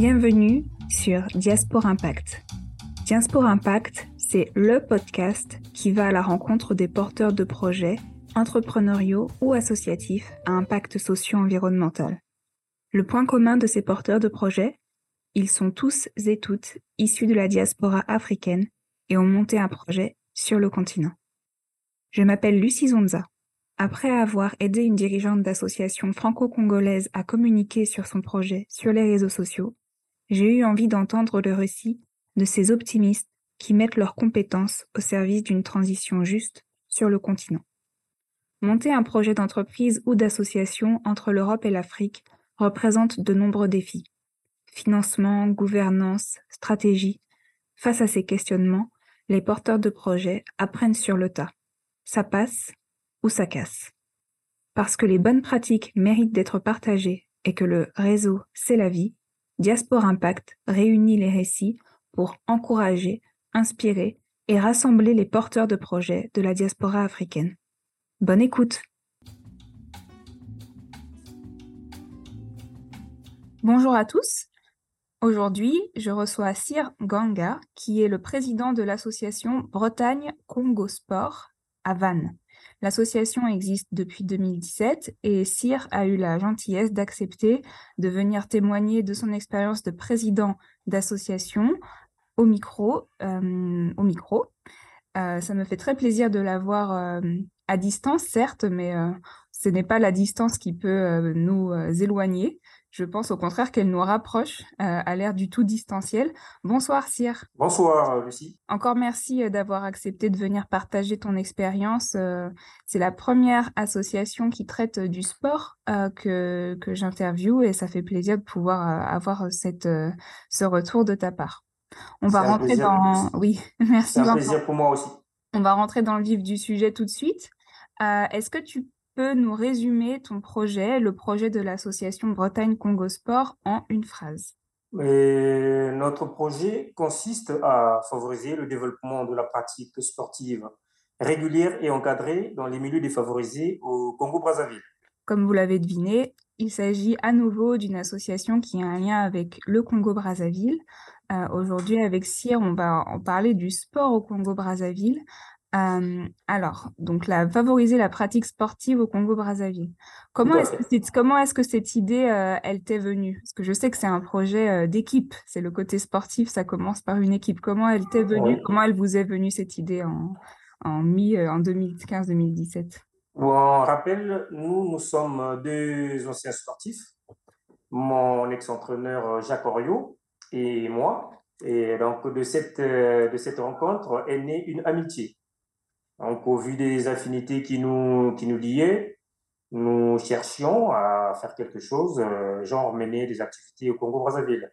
Bienvenue sur Diaspora Impact. Diaspora Impact, c'est le podcast qui va à la rencontre des porteurs de projets entrepreneuriaux ou associatifs à impact socio-environnemental. Le point commun de ces porteurs de projets, ils sont tous et toutes issus de la diaspora africaine et ont monté un projet sur le continent. Je m'appelle Lucie Zonza. Après avoir aidé une dirigeante d'association franco-congolaise à communiquer sur son projet sur les réseaux sociaux, j'ai eu envie d'entendre le récit de ces optimistes qui mettent leurs compétences au service d'une transition juste sur le continent. Monter un projet d'entreprise ou d'association entre l'Europe et l'Afrique représente de nombreux défis. Financement, gouvernance, stratégie. Face à ces questionnements, les porteurs de projets apprennent sur le tas. Ça passe ou ça casse. Parce que les bonnes pratiques méritent d'être partagées et que le réseau, c'est la vie, Diaspora Impact réunit les récits pour encourager, inspirer et rassembler les porteurs de projets de la diaspora africaine. Bonne écoute Bonjour à tous. Aujourd'hui, je reçois Sir Ganga, qui est le président de l'association Bretagne Congo Sport à Vannes. L'association existe depuis 2017 et Sir a eu la gentillesse d'accepter de venir témoigner de son expérience de président d'association au micro. Euh, au micro. Euh, ça me fait très plaisir de l'avoir euh, à distance, certes, mais ce n'est pas la distance qui peut nous éloigner. Je pense au contraire qu'elle nous rapproche euh, à l'ère du tout distanciel. Bonsoir Cyr. Bonsoir euh, Lucie. Encore merci euh, d'avoir accepté de venir partager ton expérience. C'est la première association qui traite du sport que, que j'interviewe et ça fait plaisir de pouvoir avoir cette, ce retour de ta part. On va rentrer dans... Oui, merci. C'est un plaisir pour moi aussi. On va rentrer dans le vif du sujet tout de suite. Est-ce que tu peux nous résumer ton projet, le projet de l'association Bretagne Congo Sport, en une phrase? Notre projet consiste à favoriser le développement de la pratique sportive régulière et encadrée dans les milieux défavorisés au Congo-Brazzaville. Comme vous l'avez deviné, il s'agit à nouveau d'une association qui a un lien avec le Congo-Brazzaville. Euh, aujourd'hui, avec Cyr, on va en parler du sport au Congo-Brazzaville alors, donc la, favoriser la pratique sportive au Congo-Brazzaville. Comment est-ce que, comment est-ce que cette idée, euh, elle t'est venue? Parce que je sais que c'est un projet euh, d'équipe, c'est le côté sportif, ça commence par une équipe. Comment elle t'est venue? Comment elle vous est venue cette idée en, en, mi, euh, en 2015-2017 On rappelle, nous, nous sommes deux anciens sportifs, mon ex-entraîneur Jacques Oriot et moi. Et donc, de cette, de cette rencontre est née une amitié. Donc, au vu des affinités qui nous, qui nous liaient, nous cherchions à faire quelque chose, euh, genre mener des activités au Congo-Brazzaville.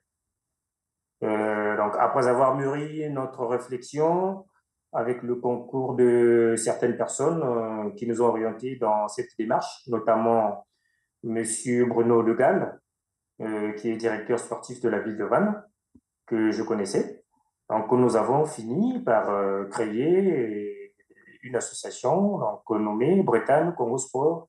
Euh, donc, après avoir mûri notre réflexion, avec le concours de certaines personnes euh, qui nous ont orientés dans cette démarche, notamment Monsieur Bruno De Gall, qui est directeur sportif de la ville de Vannes, que je connaissais. Donc, nous avons fini par créer une association nommée Bretagne Congo Sport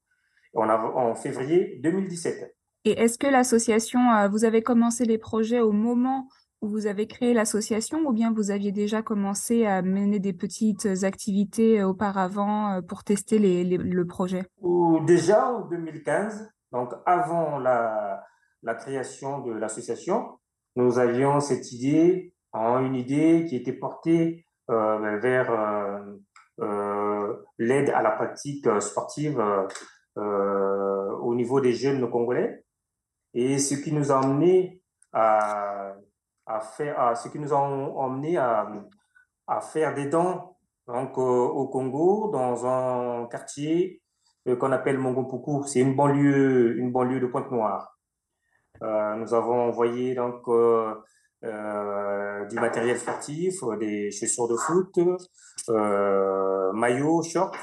en, en février 2017. Et est-ce que l'association, euh, vous avez commencé les projets au moment où vous avez créé l'association ou bien vous aviez déjà commencé à mener des petites activités auparavant euh, pour tester les, le projet? Déjà en 2015, donc avant la, la création de l'association, nous avions cette idée, une idée qui était portée euh, vers euh, l'aide à la pratique euh, sportive euh, au niveau des jeunes congolais. Et ce qui nous a amené à, faire, ce qui nous a emmené à, faire des dons donc, au Congo, dans un quartier qu'on appelle Mongopuku. C'est une banlieue, une banlieue de Pointe-Noire. Euh, nous avons envoyé donc euh, du matériel sportif, euh, des chaussures de foot, euh, maillots, shorts,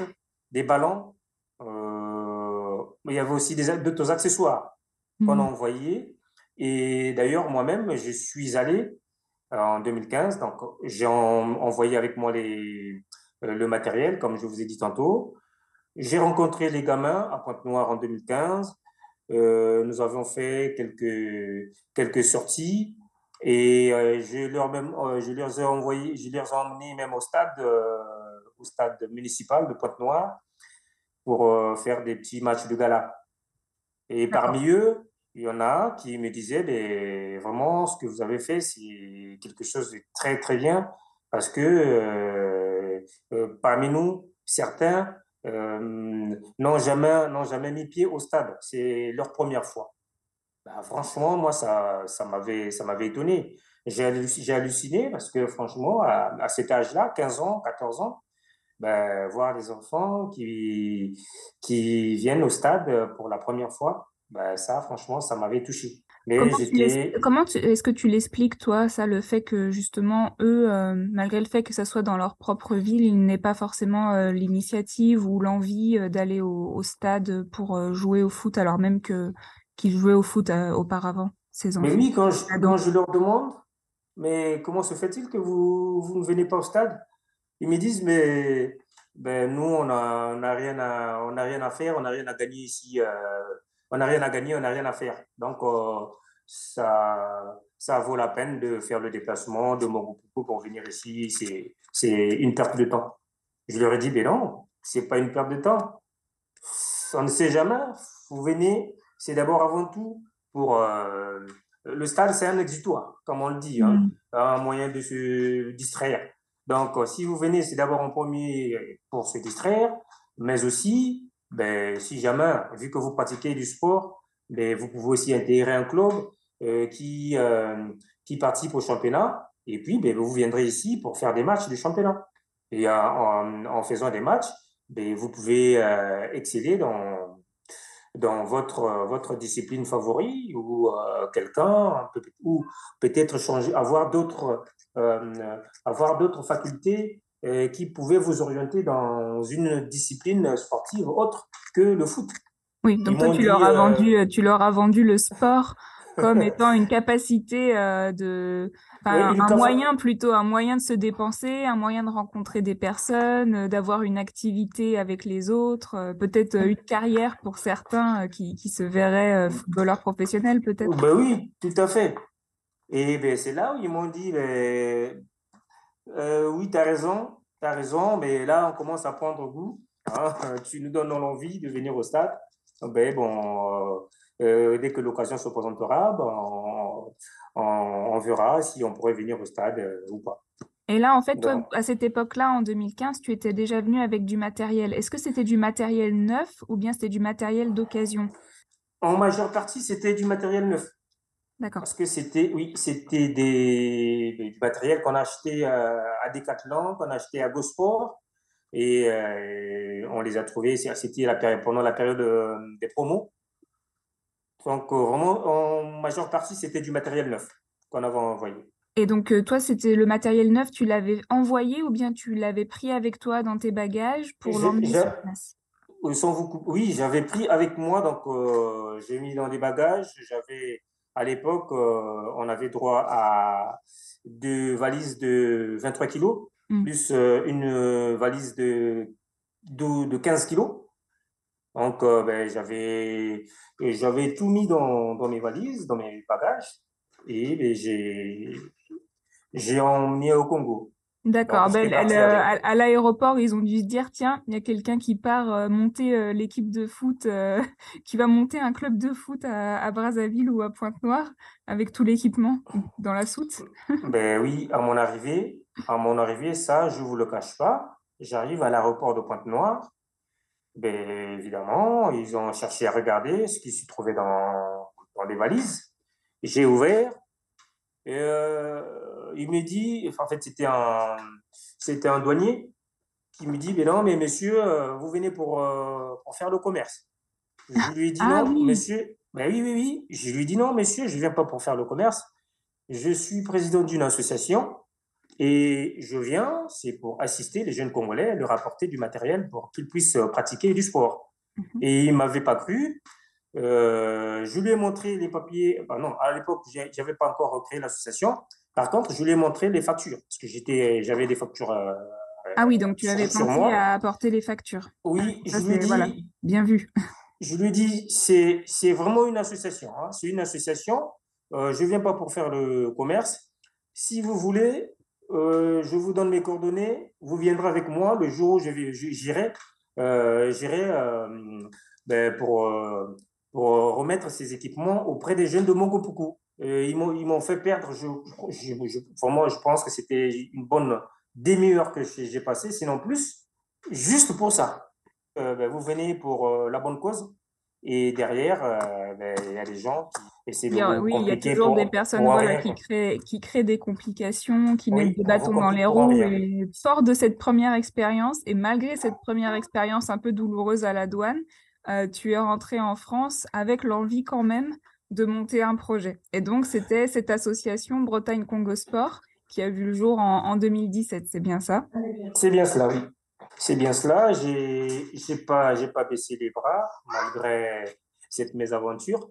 des ballons. Euh, il y avait aussi d'autres accessoires qu'on a mhm. envoyés. Et d'ailleurs, moi-même, je suis allé en 2015. Donc, j'ai envoyé avec moi les, le matériel, comme je vous ai dit tantôt. J'ai rencontré les gamins à Pointe-Noire en 2015. Euh, nous avons fait quelques, quelques sorties Et je, leur même, je leur ai envoyé, je leur ai emmené même au stade, au stade municipal de Pointe-Noire pour faire des petits matchs de gala. Et parmi eux, il y en a qui me disaient, mais vraiment, ce que vous avez fait, c'est quelque chose de très, très bien, parce que euh, euh, parmi nous, certains euh, n'ont jamais, n'ont jamais mis pied au stade. C'est leur première fois. Ben, franchement, moi, ça, ça m'avait, ça m'avait étonné. J'ai halluciné, parce que, franchement, à, à cet âge-là, 15 ans, 14 ans, ben, voir des enfants qui, qui viennent au stade pour la première fois, ben, ça, franchement, ça m'avait touché. Mais comment, est-ce que tu l'expliques, toi, ça, le fait que justement, eux, euh, malgré le fait que ça soit dans leur propre ville, ils n'aient pas forcément euh, l'initiative ou l'envie euh, d'aller au, stade pour jouer au foot, alors même que qu'ils jouaient au foot auparavant, ces enfants Mais oui, quand je, quand je leur demande, mais comment se fait-il que vous, vous ne venez pas au stade? Ils me disent, mais ben, nous, on n'a on a rien, à, on a rien à faire, on n'a rien à gagner ici. Euh, on n'a rien à gagner, on n'a rien à faire. Donc, euh, ça, ça vaut la peine de faire le déplacement de Mogopopo pour venir ici. C'est une perte de temps. Je leur ai dit, mais non, c'est pas une perte de temps. On ne sait jamais. Vous venez, c'est d'abord avant tout pour. Euh, le stade, c'est un exutoire, comme on le dit, hein, mm. un moyen de se distraire. Donc, euh, si vous venez, c'est d'abord en premier pour se distraire, mais aussi, ben, si jamais, vu que vous pratiquez du sport, ben, vous pouvez aussi intégrer un club euh, qui, euh, qui participe au championnat. Et puis, ben, vous viendrez ici pour faire des matchs du championnat. Et en, en faisant des matchs, ben, vous pouvez exceller dans, dans votre, votre discipline favorite ou euh, quelqu'un, ou peut-être changer, avoir d'autres euh, avoir d'autres facultés euh, qui pouvaient vous orienter dans une discipline sportive autre que le foot. Oui, donc toi, tu, leur as vendu, tu leur as vendu le sport comme étant une capacité de, un moyen plutôt, un moyen de se dépenser, un moyen de rencontrer des personnes, d'avoir une activité avec les autres, peut-être une carrière pour certains qui, qui se verraient footballeurs professionnels peut-être. Ben oui, tout à fait. Et ben, c'est là où ils m'ont dit, ben, euh, oui, tu as raison, tu as raison, mais là, on commence à prendre goût. Hein, tu nous donnes l'envie de venir au stade. Ben, bon, euh, euh, dès que l'occasion se présentera, ben, on, verra si on pourrait venir au stade ou pas. Et là, en fait, toi, à cette époque-là, en 2015, tu étais déjà venu avec du matériel. Est-ce que c'était du matériel neuf ou bien c'était du matériel d'occasion? En majeure partie, c'était du matériel neuf. D'accord. Parce que c'était, oui, c'était des, du matériel qu'on a acheté euh, à Decathlon, qu'on a acheté à GoSport, et euh, on les a trouvés, c'était la période, pendant la période euh, des promos. Donc, vraiment, en majeure partie, c'était du matériel neuf qu'on avait envoyé. Et donc, toi, c'était le matériel neuf, tu l'avais envoyé ou bien tu l'avais pris avec toi dans tes bagages pour l'emmener sur place? Oui, j'avais pris avec moi, donc j'ai mis dans des bagages, j'avais à l'époque, euh, on avait droit à deux valises de 23 kilos, mm. plus euh, une valise de, de, 15 kilos. Donc, euh, ben, j'avais, j'avais tout mis dans, dans, mes valises, dans mes bagages, et ben, j'ai, j'ai emmené au Congo. D'accord. Ben, à, l'aéroport, ils ont dû se dire tiens, il y a quelqu'un qui part euh, monter euh, l'équipe de foot, euh, qui va monter un club de foot à, Brazzaville ou à Pointe-Noire avec tout l'équipement dans la soute. ben oui, à mon arrivée, à mon arrivée, ça, je vous le cache pas. J'arrive à l'aéroport de Pointe-Noire. Ben évidemment, ils ont cherché à regarder ce qui se trouvait dans, dans les valises. J'ai ouvert. Et, il me dit, en fait, c'était un, c'était un douanier qui me dit, mais non, mais monsieur, euh, vous venez pour, euh, pour faire le commerce. Je lui ai dit, ah non, monsieur, ben oui, oui, oui. Je lui ai dit, non, monsieur, je ne viens pas pour faire le commerce. Je suis président d'une association et je viens, c'est pour assister les jeunes Congolais, leur apporter du matériel pour qu'ils puissent pratiquer du sport. Mhm. Et il ne m'avait pas cru. Euh, je lui ai montré les papiers. non, à l'époque, je n'avais pas encore créé l'association. Par contre, je lui ai montré les factures, parce que j'avais des factures. Euh, ah oui, donc tu avais pensé à apporter les factures. Oui, je lui ai dit. bien vu. Je lui ai dit, c'est, c'est vraiment une association. Hein. C'est une association. je ne viens pas pour faire le commerce. Si vous voulez, je vous donne mes coordonnées. Vous viendrez avec moi le jour où j'irai pour, remettre ces équipements auprès des jeunes de Mogopuku. ils m'ont fait perdre, je, pour moi, je pense que c'était une bonne demi-heure que j'ai passée, sinon plus, juste pour ça. Ben, vous venez pour la bonne cause, et derrière, euh, ben, il y a des gens qui essaient de Oui, il y a toujours des personnes voilà, qui, créent, qui créent des complications, qui mettent des bâtons dans les roues. Et fort de cette première expérience, et malgré cette première expérience un peu douloureuse à la douane, euh, tu es rentré en France avec l'envie quand même de monter un projet. Et donc, c'était cette association Bretagne Congo Sport qui a vu le jour en, en 2017, c'est bien ça? C'est bien cela, oui. C'est bien cela. J'ai n'ai pas, pas baissé les bras malgré cette mésaventure.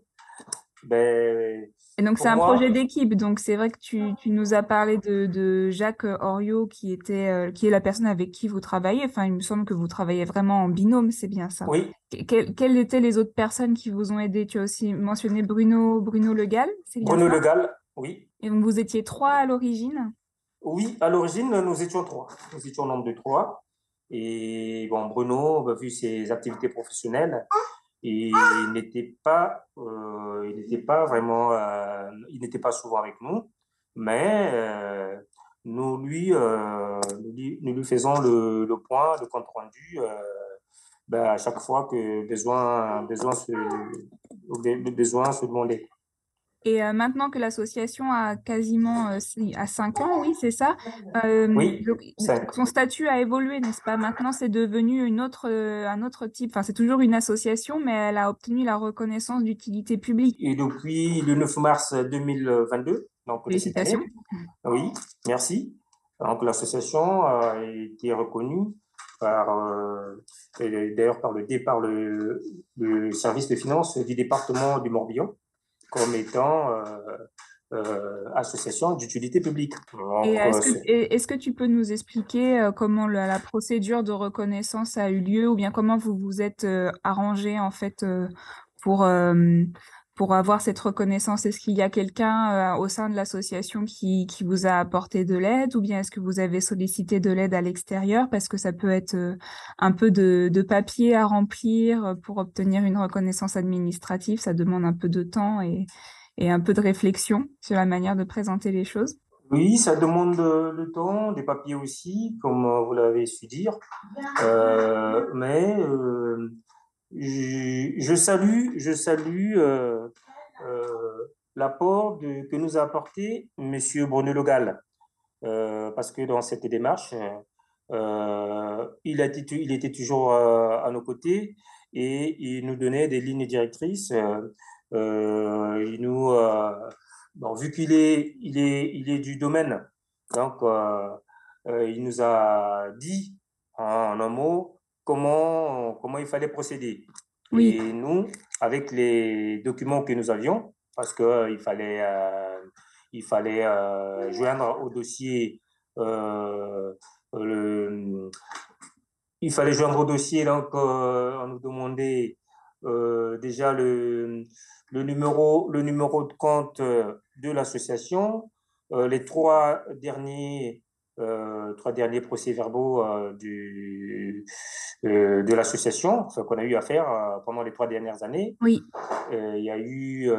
Ben, et donc, c'est un projet d'équipe. Donc, c'est vrai que tu, tu, nous as parlé de, de Jacques Oriot, qui, était, euh, qui est la personne avec qui vous travaillez. Enfin, il me semble que vous travaillez vraiment en binôme, c'est bien ça. Oui. quelles étaient les autres personnes qui vous ont aidé? Tu as aussi mentionné Bruno, Bruno Legal, c'est bien Bruno Legal, oui. Et donc, vous étiez trois à l'origine? Oui, à l'origine, nous étions trois. Nous étions au nombre de trois. Et bon, Bruno, vu ses activités professionnelles, il n'était pas, euh, il n'était pas vraiment, euh, il n'était pas souvent avec nous, mais euh, nous, lui, nous, faisons le, point, le compte rendu bah, à chaque fois que besoin, besoin se, besoin se demandait. Et euh, maintenant que l'association a quasiment euh, à 5 ans, oui, c'est ça. Euh, oui, son statut a évolué, n'est-ce pas? Maintenant, c'est devenu une autre, un autre type. Enfin, c'est toujours une association, mais elle a obtenu la reconnaissance d'utilité publique. Et depuis le 9 mars 2022, donc Félicitations. oui, merci. Donc l'association a été reconnue par, d'ailleurs par le, par le, le service de finances du département du Morbihan comme étant euh, euh, association d'utilité publique. Est-ce que, tu peux nous expliquer euh, comment la, procédure de reconnaissance a eu lieu ou bien comment vous vous êtes arrangé en fait pour pour avoir cette reconnaissance Est-ce qu'il y a quelqu'un au sein de l'association qui, qui, vous a apporté de l'aide ou bien est-ce que vous avez sollicité de l'aide à l'extérieur Parce que ça peut être un peu de, de, papier à remplir pour obtenir une reconnaissance administrative? Ça demande un peu de temps et, et un peu de réflexion sur la manière de présenter les choses. Oui, ça demande le temps, des papiers aussi, comme vous l'avez su dire. Euh, mais euh, je, salue, je salue euh, euh, l'apport que nous a apporté M. Bruno Logal, euh, parce que dans cette démarche, il, était toujours à nos côtés et il nous donnait des lignes directrices. il nous, vu qu'il est, il est, il est du domaine, donc il nous a dit en un mot comment, comment il fallait procéder. Oui. Et nous, avec les documents que nous avions, parce qu'il euh, fallait, euh, il fallait euh, joindre au dossier le, il fallait joindre au dossier, donc on nous demandait déjà le, le, numéro, le numéro de compte de l'association, les trois derniers euh, trois derniers procès-verbaux euh, du, euh, de l'association qu'on a eu à faire pendant les trois dernières années. Oui. Il y a eu.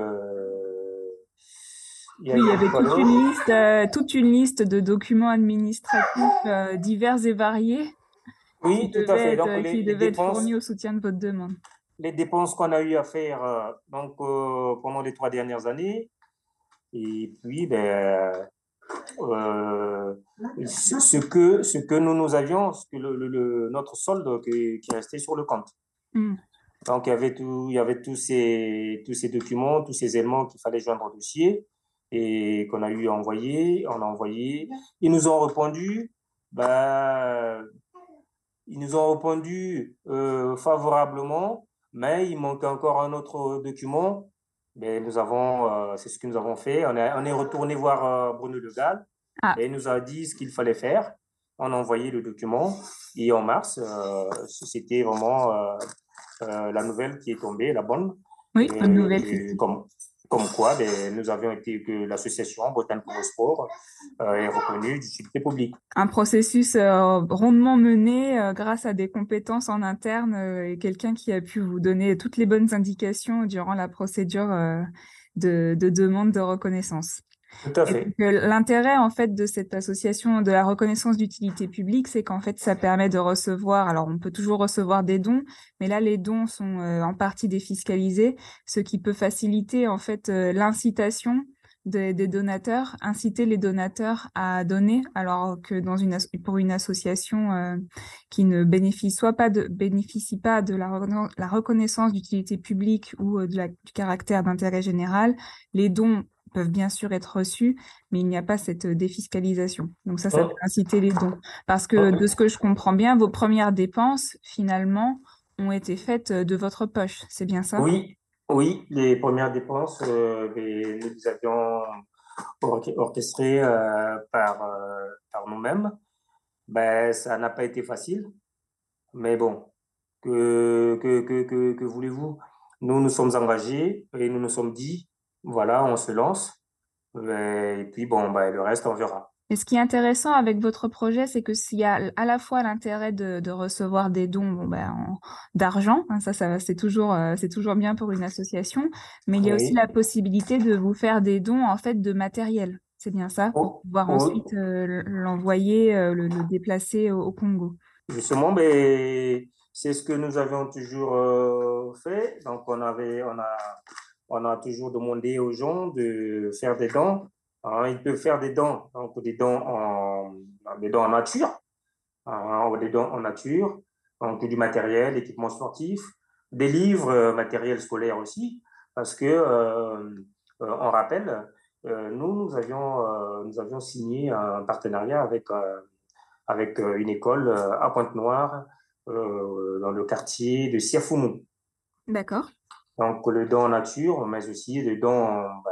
Il y, oui, il y avait toute une, liste, toute une liste de documents administratifs divers et variés. Oui, tout à fait. Donc, les, qui devaient être fournis au soutien de votre demande. Les dépenses qu'on a eu à faire donc, pendant les trois dernières années. Et puis, ben, euh, ce, que, ce que nous, nous avions, ce que le, notre solde qui, qui, restait sur le compte. Hmm. Donc, il y avait, tout, il y avait tous, ces, tous ces documents, tous ces éléments qu'il fallait joindre au dossier et qu'on a eu à envoyer. On a envoyé. Ils nous ont répondu, bah, ils nous ont répondu euh, favorablement, mais il manquait encore un autre document mais nous avons, euh, c'est ce que nous avons fait. On, on est retourné voir euh, Bruno Le Gall ah. et il nous a dit ce qu'il fallait faire. On a envoyé le document et en mars, euh, c'était vraiment la nouvelle qui est tombée, la bonne. Oui, bonne nouvelle. comme, comme quoi ben, nous avions été, que l'association Bretagne pour le sport euh, est reconnue d'utilité publique. Un processus euh, rondement mené euh, grâce à des compétences en interne et quelqu'un qui a pu vous donner toutes les bonnes indications durant la procédure de, de demande de reconnaissance. Tout à fait. L'intérêt en fait de cette association de la reconnaissance d'utilité publique, c'est qu'en fait ça permet de recevoir. Alors on peut toujours recevoir des dons, mais là les dons sont euh, en partie défiscalisés, ce qui peut faciliter en fait euh, l'incitation des, donateurs, inciter les donateurs à donner, alors que dans une pour une association euh, qui ne bénéficie soit pas de bénéficie pas de la, la reconnaissance d'utilité publique ou de la, du caractère d'intérêt général, les dons peuvent bien sûr être reçus, mais il n'y a pas cette défiscalisation. Donc ça, ça oh. peut inciter les dons. Parce que oh. de ce que je comprends bien, vos premières dépenses, finalement, ont été faites de votre poche. C'est bien ça? Oui, oui, les premières dépenses, euh, nous les avions orchestrées euh, par, euh, par nous-mêmes. Ben, ça n'a pas été facile, mais bon, que, que, que, que voulez-vous? Nous nous sommes engagés et nous nous sommes dit, voilà, on se lance. Et puis, bon, bah, le reste, on verra. Et ce qui est intéressant avec votre projet, c'est que s'il y a à la fois l'intérêt de, recevoir des dons bon, ben, d'argent, hein, ça, ça c'est toujours, euh, c'est toujours bien pour une association, mais il y a aussi la possibilité de vous faire des dons en fait de matériel. C'est bien ça, pour oh, pouvoir ensuite euh, l'envoyer, euh, le, déplacer au, Congo. Justement, mais c'est ce que nous avions toujours fait. Donc, on avait, on a, on a toujours demandé aux gens de faire des dons. Hein, ils peuvent faire des dons, donc des dons en, des dons en nature, hein, des dons en nature, donc du matériel, équipement sportif, des livres, euh, matériel scolaire aussi, parce que euh, euh, on rappelle, nous nous avions nous avions signé un partenariat avec avec une école à Pointe-Noire dans le quartier de Siafoumou. D'accord. Donc, le don nature, mais aussi le don, bah,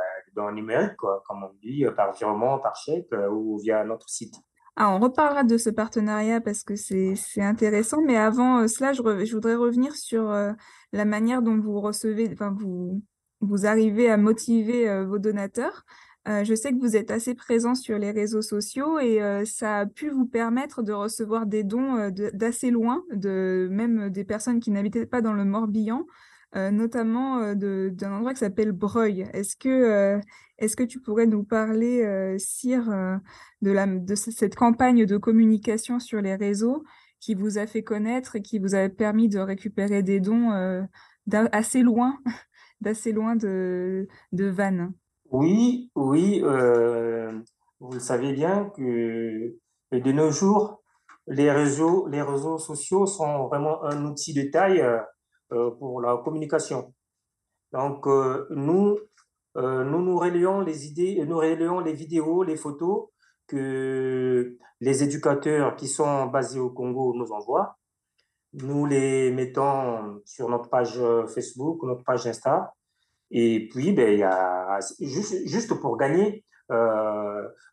numérique, quoi, comme on dit, par virement, par chèque euh, ou via notre site. Ah, on reparlera de ce partenariat parce que c'est intéressant, mais avant euh, cela, je, je, voudrais revenir sur euh, la manière dont vous recevez, enfin, vous, vous arrivez à motiver vos donateurs. je sais que vous êtes assez présent sur les réseaux sociaux et ça a pu vous permettre de recevoir des dons d'assez loin, de même des personnes qui n'habitaient pas dans le Morbihan. Euh, notamment euh, d'un endroit qui s'appelle Breuil. Est-ce que, euh, est que tu pourrais nous parler, Cyr, de, cette campagne de communication sur les réseaux qui vous a fait connaître et qui vous a permis de récupérer des dons assez loin, d'assez loin de, de Vannes? Oui, oui. vous le savez bien que de nos jours, les réseaux, les réseaux sociaux sont vraiment un outil de taille pour la communication. Donc, euh, nous, euh, nous nous relions les idées, nous relions les vidéos, les photos que les éducateurs qui sont basés au Congo nous envoient. Nous les mettons sur notre page Facebook, notre page Insta. Et puis, ben, y a juste, juste pour gagner,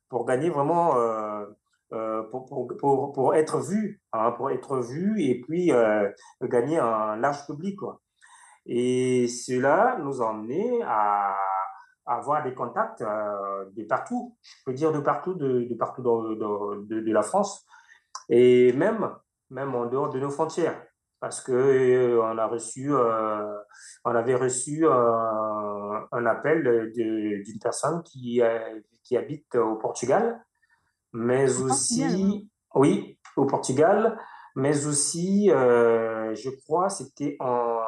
pour gagner vraiment euh, pour, pour, pour, pour, être vu, hein, pour être vu et puis euh, gagner un large public. Quoi. Et cela nous a emmené à, avoir des contacts euh, de partout, je peux dire de partout, de, de partout de, de, la France, et même, même en dehors de nos frontières, parce que on a reçu, on avait reçu un appel d'une personne qui, qui habite au Portugal mais aussi, oui, au Portugal, mais aussi, euh, je crois, c'était en,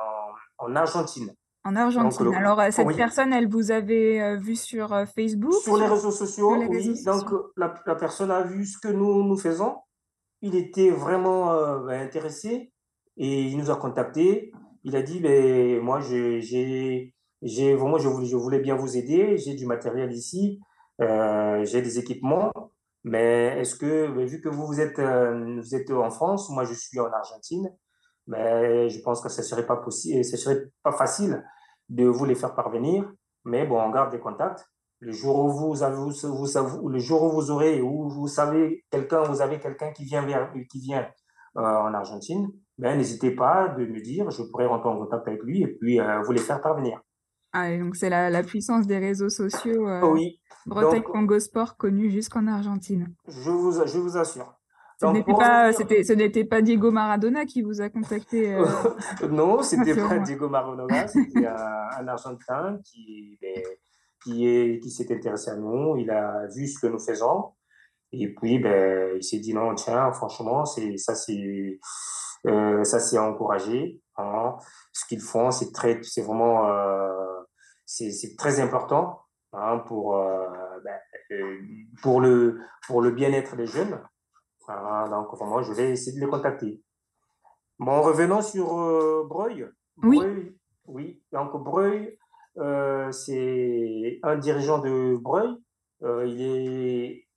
en, Argentine. En Argentine. Alors, euh, cette personne, elle vous avait euh, vu sur Facebook? Sur les réseaux sociaux, oui. Donc, la, la, personne a vu ce que nous, nous faisons. Il était vraiment ben, intéressé et il nous a contactés. Il a dit, ben, moi, j'ai, vraiment, je voulais, je voulais bien vous aider. J'ai du matériel ici. j'ai des équipements. Mais est-ce que, vu que vous, vous êtes, euh, vous êtes en France, moi je suis en Argentine, mais je pense que ce serait pas possible, serait pas facile de vous les faire parvenir. Mais bon, on garde des contacts. Le jour où vous avez, vous, le jour où vous aurez, où vous savez quelqu'un, vous avez quelqu'un qui vient vers, qui vient euh, en Argentine, ben n'hésitez pas de me dire, je pourrais rentrer en contact avec lui et puis euh, vous les faire parvenir. Ah, donc c'est la, la, puissance des réseaux sociaux. Euh, oui. Bretagne Congo Sport connu jusqu'en Argentine. Je vous, je vous assure. Ce n'était pas, ce n'était pas Diego Maradona qui vous a contacté. Euh... non, c'était pas Diego Maradona, c'était un, Argentin qui, ben, qui est, qui s'est intéressé à nous. Il a vu ce que nous faisons et puis ben, il s'est dit non, tiens, franchement, ça, c'est euh, encouragé. Hein. Ce qu'ils font, c'est vraiment, euh, c'est très important hein, pour euh, ben, euh, pour le pour le bien-être des jeunes. donc vraiment, je vais essayer de les contacter. Bon, revenons sur euh, Breuil. Oui. oui. Donc Breuil, euh, c'est un dirigeant de Breuil. Euh, il, est,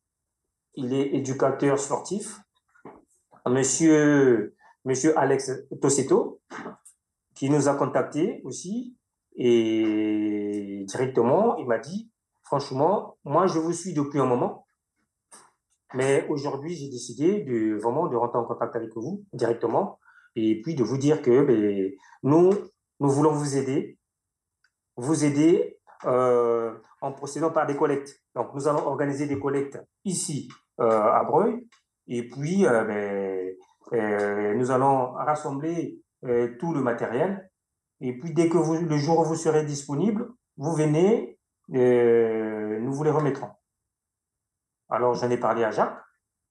il est éducateur sportif. Monsieur, monsieur Alex Tosseto, qui nous a contactés aussi. Et directement, il m'a dit, franchement, moi, je vous suis depuis un moment. Mais aujourd'hui, j'ai décidé de vraiment de rentrer en contact avec vous directement et puis de vous dire que ben, nous, nous voulons vous aider vous aider euh, en procédant par des collectes. Donc, nous allons organiser des collectes ici euh, à Breuil. Et puis, euh, ben, nous allons rassembler tout le matériel. Et puis, dès que le jour où vous serez disponible, vous venez, nous vous les remettrons. Alors, j'en ai parlé à Jacques.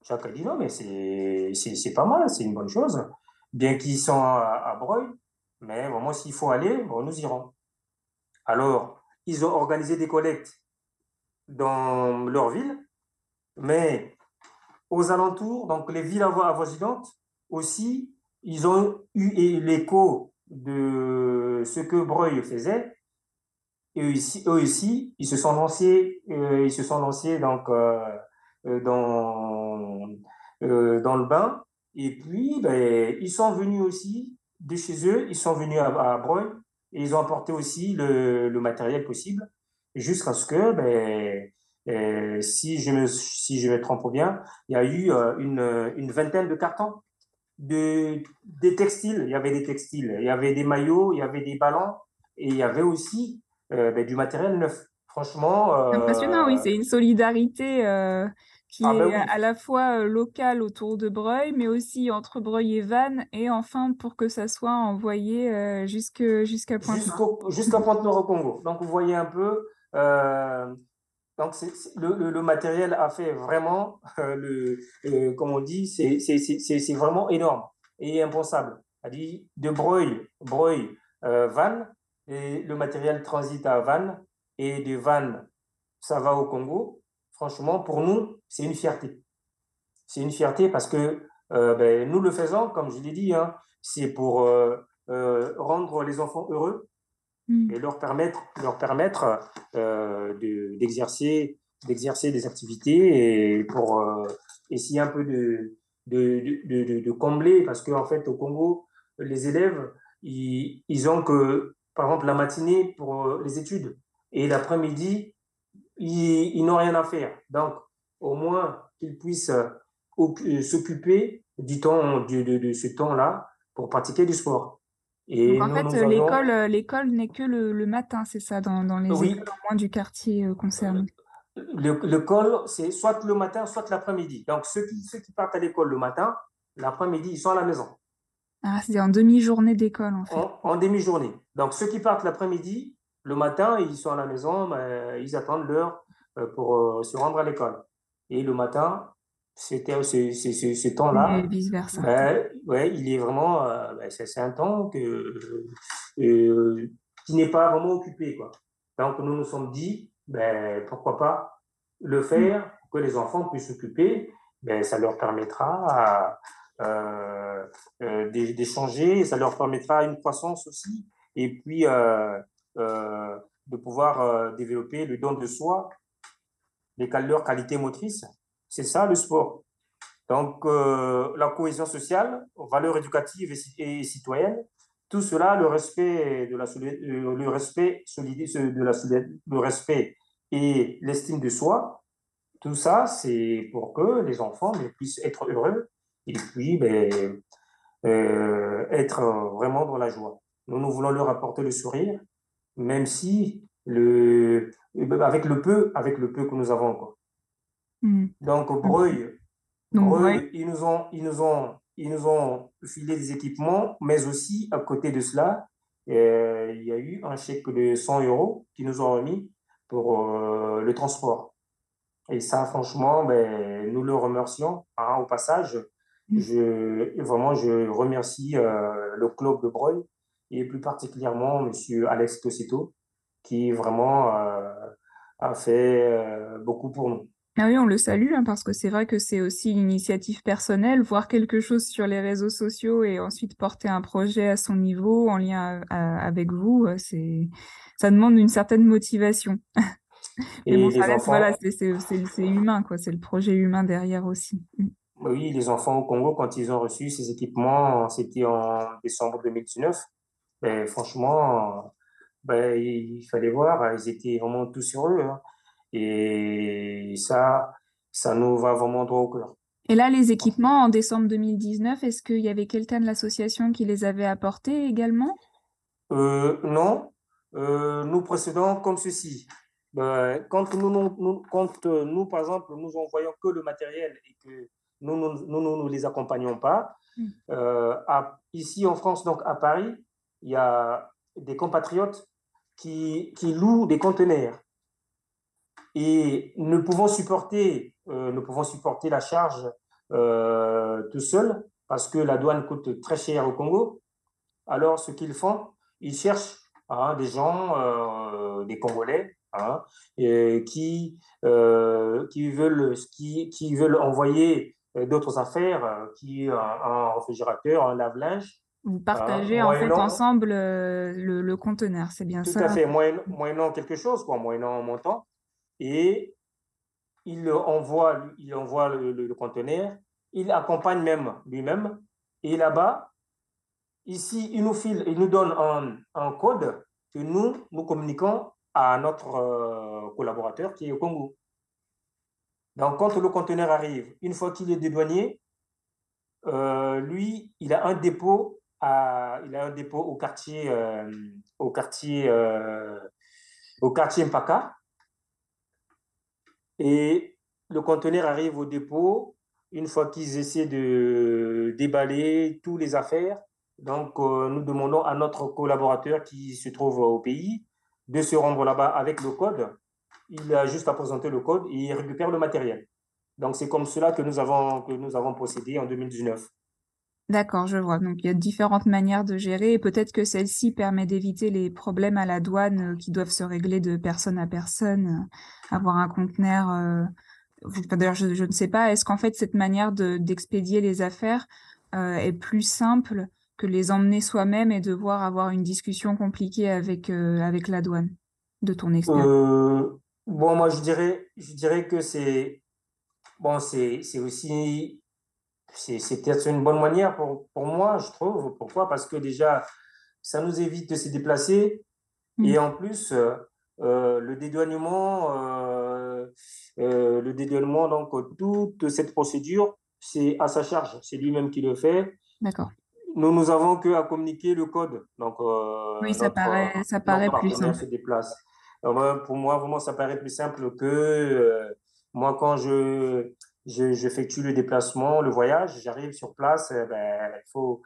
Jacques a dit non, mais c'est pas mal, c'est une bonne chose. Bien qu'ils sont à, à Breuil, mais moi, s'il faut aller, bon, nous irons. Alors, ils ont organisé des collectes dans leur ville, mais aux alentours, donc les villes avoisinantes aussi, ils ont eu l'écho de ce que Breuil faisait. Et eux aussi, ils se sont lancés, euh, ils se sont lancés donc euh, euh, dans dans le bain. Et puis, ben, ils sont venus aussi de chez eux, ils sont venus à, Breuil et ils ont apporté aussi le, matériel possible jusqu'à ce que, ben, si, je me, si je me trompe bien, il y a eu une, une vingtaine de cartons de, des textiles. Il y avait des textiles, il y avait des maillots, il y avait des ballons et il y avait aussi euh, ben, du matériel neuf. Franchement. Euh, Impressionnant, oui, c'est une solidarité euh, qui ah, bah est à la fois euh, locale autour de Breuil, mais aussi entre Breuil et Vannes, et enfin pour que ça soit envoyé jusqu'à Pointe-Noire. Jusqu'à Pointe-Noire au Congo. Donc vous voyez un peu, donc le, matériel a fait vraiment, euh, le, euh, comme on dit, c'est vraiment énorme et impensable. dit de Breuil, Breuil, Vannes, et le matériel transite à Vannes, et de Vannes, ça va au Congo franchement, pour nous, c'est une fierté. C'est une fierté parce que euh, ben, nous le faisons, comme je l'ai dit, hein, c'est pour euh, euh, rendre les enfants heureux mmh. et leur permettre, leur permettre euh, d'exercer de, d'exercer des activités et pour euh, essayer un peu de, de, combler parce qu'en en fait, au Congo, les élèves, ils, ils ont que, par exemple, la matinée pour les études et l'après-midi, ils, n'ont rien à faire. Donc, au moins qu'ils puissent euh, euh, s'occuper du temps, de, de ce temps-là pour pratiquer du sport. Et Donc, en fait, l'école, avons... l'école n'est que le, le matin, c'est ça, dans, dans les oui. écoles au moins du quartier euh, concerné. L'école, c'est soit le matin, soit l'après-midi. Donc, ceux qui, ceux qui partent à l'école le matin, l'après-midi, ils sont à la maison. Ah, c'est en demi-journée d'école, en fait. En, en demi-journée. Donc, ceux qui partent l'après-midi, le matin, ils sont à la maison, mais ils attendent l'heure euh, pour euh, se rendre à l'école. Et le matin, c'était ce, temps-là. Et vice versa. Ouais, il est vraiment, euh, ben, c'est un temps que, euh, qui n'est pas vraiment occupé, quoi. Donc, nous nous sommes dit, ben, pourquoi pas le faire pour que les enfants puissent s'occuper. Ben, ça leur permettra euh, euh, d'échanger, ça leur permettra une croissance aussi. Et puis, euh, euh, de pouvoir euh, développer le don de soi, les leurs qualités motrices. C'est ça le sport. Donc, euh, la cohésion sociale, valeurs éducatives et, citoyennes, tout cela, le respect de la euh, le respect de la le respect et l'estime de soi, tout ça, c'est pour que les enfants puissent être heureux et puis ben, euh, être vraiment dans la joie. Nous, nous voulons leur apporter le sourire même si le, avec le peu, avec le peu que nous avons. Quoi. Hmm. Donc, Breuil, ils, nous ont, ils, nous ont, ils nous ont filé des équipements, mais aussi, à côté de cela, euh, il y a eu un chèque de 100 euros qu'ils nous ont remis pour euh, le transport. Et ça, franchement, ben, nous le remercions hein, au passage. Hmm. Je, vraiment, je remercie euh, le club de Breuil et plus particulièrement M. Alex Tossito, qui vraiment a fait beaucoup pour nous. Ah oui, on le salue hein, parce que c'est vrai que c'est aussi une initiative personnelle, voir quelque chose sur les réseaux sociaux et ensuite porter un projet à son niveau en lien avec vous, euh, c'est ça demande une certaine motivation. Mais bon, ça reste, voilà, c'est humain, quoi. C'est le projet humain derrière aussi. Mm. Oui, les enfants au Congo, quand ils ont reçu ces équipements, c'était en décembre 2019. Ben, franchement, ben, il fallait voir, ils étaient vraiment tous heureux. Hein. Et ça, ça nous va vraiment droit au cœur. Et là, les équipements, en décembre 2019, est-ce qu'il y avait quelqu'un de l'association qui les avait apportés également? Euh, Non. Euh, nous procédons comme ceci. Ben, quand, nous, nous, quand euh, nous, par exemple, nous envoyons que le matériel et que nous ne nous, nous, les accompagnons pas, hmm. à, ici en France, donc à Paris, il y a des compatriotes qui, qui louent des conteneurs et ne pouvons supporter, euh, ne pouvons supporter la charge euh, tout seul parce que la douane coûte très cher au Congo. Alors, ce qu'ils font, ils cherchent hein, des gens, euh, des Congolais, hein, qui, qui, veulent, qui, qui veulent envoyer d'autres affaires, qui un, réfrigérateur, un lave-linge. Vous partagez en fait ensemble le, le, conteneur, c'est bien ça? Tout à fait, moyennant quelque chose, quoi, moyennant un montant et il envoie, il envoie le, conteneur, il accompagne même lui-même, et là-bas, ici, il nous file, il nous donne un, code que nous, nous communiquons à notre euh, collaborateur qui est au Congo. Donc, quand le conteneur arrive, une fois qu'il est dédouané, euh, lui, il a un dépôt, à, il a un dépôt au quartier, euh, au quartier, au quartier Mpaka, et le conteneur arrive au dépôt une fois qu'ils essaient de déballer toutes les affaires. Donc, euh, nous demandons à notre collaborateur qui se trouve au pays de se rendre là-bas avec le code. Il a juste à présenter le code et il récupère le matériel. Donc, c'est comme cela que nous avons, que nous avons procédé en 2019. D'accord, je vois. Donc, il y a différentes manières de gérer et peut-être que celle-ci permet d'éviter les problèmes à la douane euh, qui doivent se régler de personne à personne, euh, avoir un conteneur. Euh, d'ailleurs, je, ne sais pas, est-ce qu'en fait, cette manière d'expédier les affaires est plus simple que les emmener soi-même et devoir avoir une discussion compliquée avec, avec la douane, de ton expérience Bon, moi, je dirais, je dirais que c'est bon, c'est aussi c'est peut-être une bonne manière pour, pour, moi, je trouve. Pourquoi? Parce que déjà, ça nous évite de se déplacer. Mm. Et en plus, euh, euh, le dédouanement, euh, le dédouanement, donc toute cette procédure, c'est à sa charge. C'est lui-même qui le fait. D'accord. Nous, nous avons que à communiquer le code. Donc, oui, ça paraît, ça paraît plus simple. Se déplace. pour moi, vraiment, ça paraît plus simple que moi, quand je j'effectue le déplacement, le voyage, j'arrive sur place, eh ben, il, faut,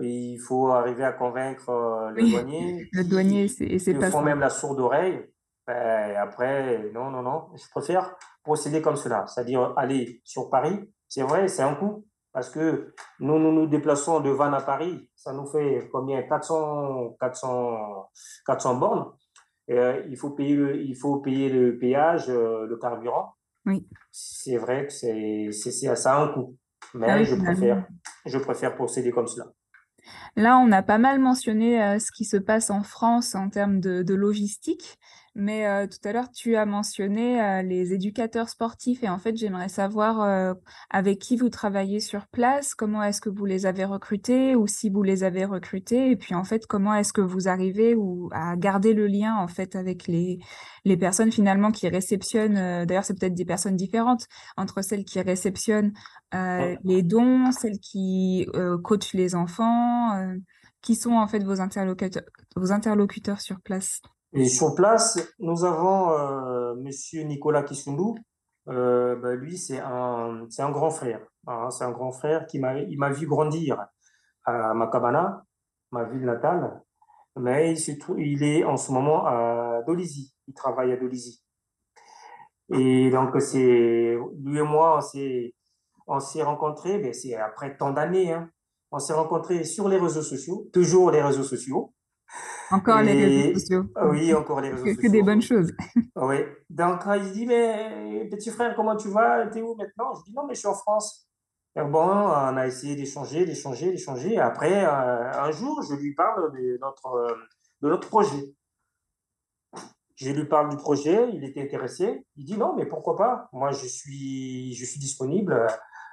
il faut arriver à convaincre euh, le douanier. Le douanier, c'est pas font même la sourde oreille. Ben, après, non, non, non, je préfère procéder comme cela, c'est-à-dire aller sur Paris. C'est vrai, c'est un coût, parce que nous, nous nous déplaçons de Vannes à Paris, ça nous fait combien? 400, 400, 400 bornes. Euh, il, faut payer le, il faut payer le péage, euh, le carburant. Oui. C'est vrai que c'est, ça a un coût, mais ah je, préfère, je préfère procéder comme cela. Là, on a pas mal mentionné euh, ce qui se passe en France en termes de, de logistique. Mais euh, tout à l'heure, tu as mentionné euh, les éducateurs sportifs et en fait, j'aimerais savoir euh, avec qui vous travaillez sur place, comment est-ce que vous les avez recrutés ou si vous les avez recrutés et puis en fait, comment est-ce que vous arrivez ou à garder le lien en fait avec les, les personnes finalement qui réceptionnent, d'ailleurs, c'est peut-être des personnes différentes entre celles qui réceptionnent les dons, celles qui coachent les enfants, qui sont en fait vos interlocuteurs, vos interlocuteurs sur place? Et sur place, nous avons euh, Monsieur Nicolas Kissundu. Euh, ben, lui, c'est un, c'est un grand frère. Hein. c'est un grand frère qui m'a, il m'a vu grandir à Macabana, ma ville natale. Mais il, il est en ce moment à Dolisie. Il travaille à Dolisie. Et donc, c'est lui et moi, on s'est, on s'est rencontrés, mais c'est après tant d'années. Hein. On s'est rencontrés sur les réseaux sociaux, toujours les réseaux sociaux. Encore les réseaux sociaux. Oui, encore les réseaux que, sociaux. Que des bonnes choses. Oui. Donc, il dit, mais petit frère, comment tu vas? T'es où maintenant? Je dis, non, mais je suis en France. Et bon, on a essayé d'échanger, d'échanger, d'échanger. Après, euh, un jour, je lui parle de notre, euh, de notre projet. Je lui parle du projet, il était intéressé. Il dit non, mais pourquoi pas? Moi, je suis, je suis disponible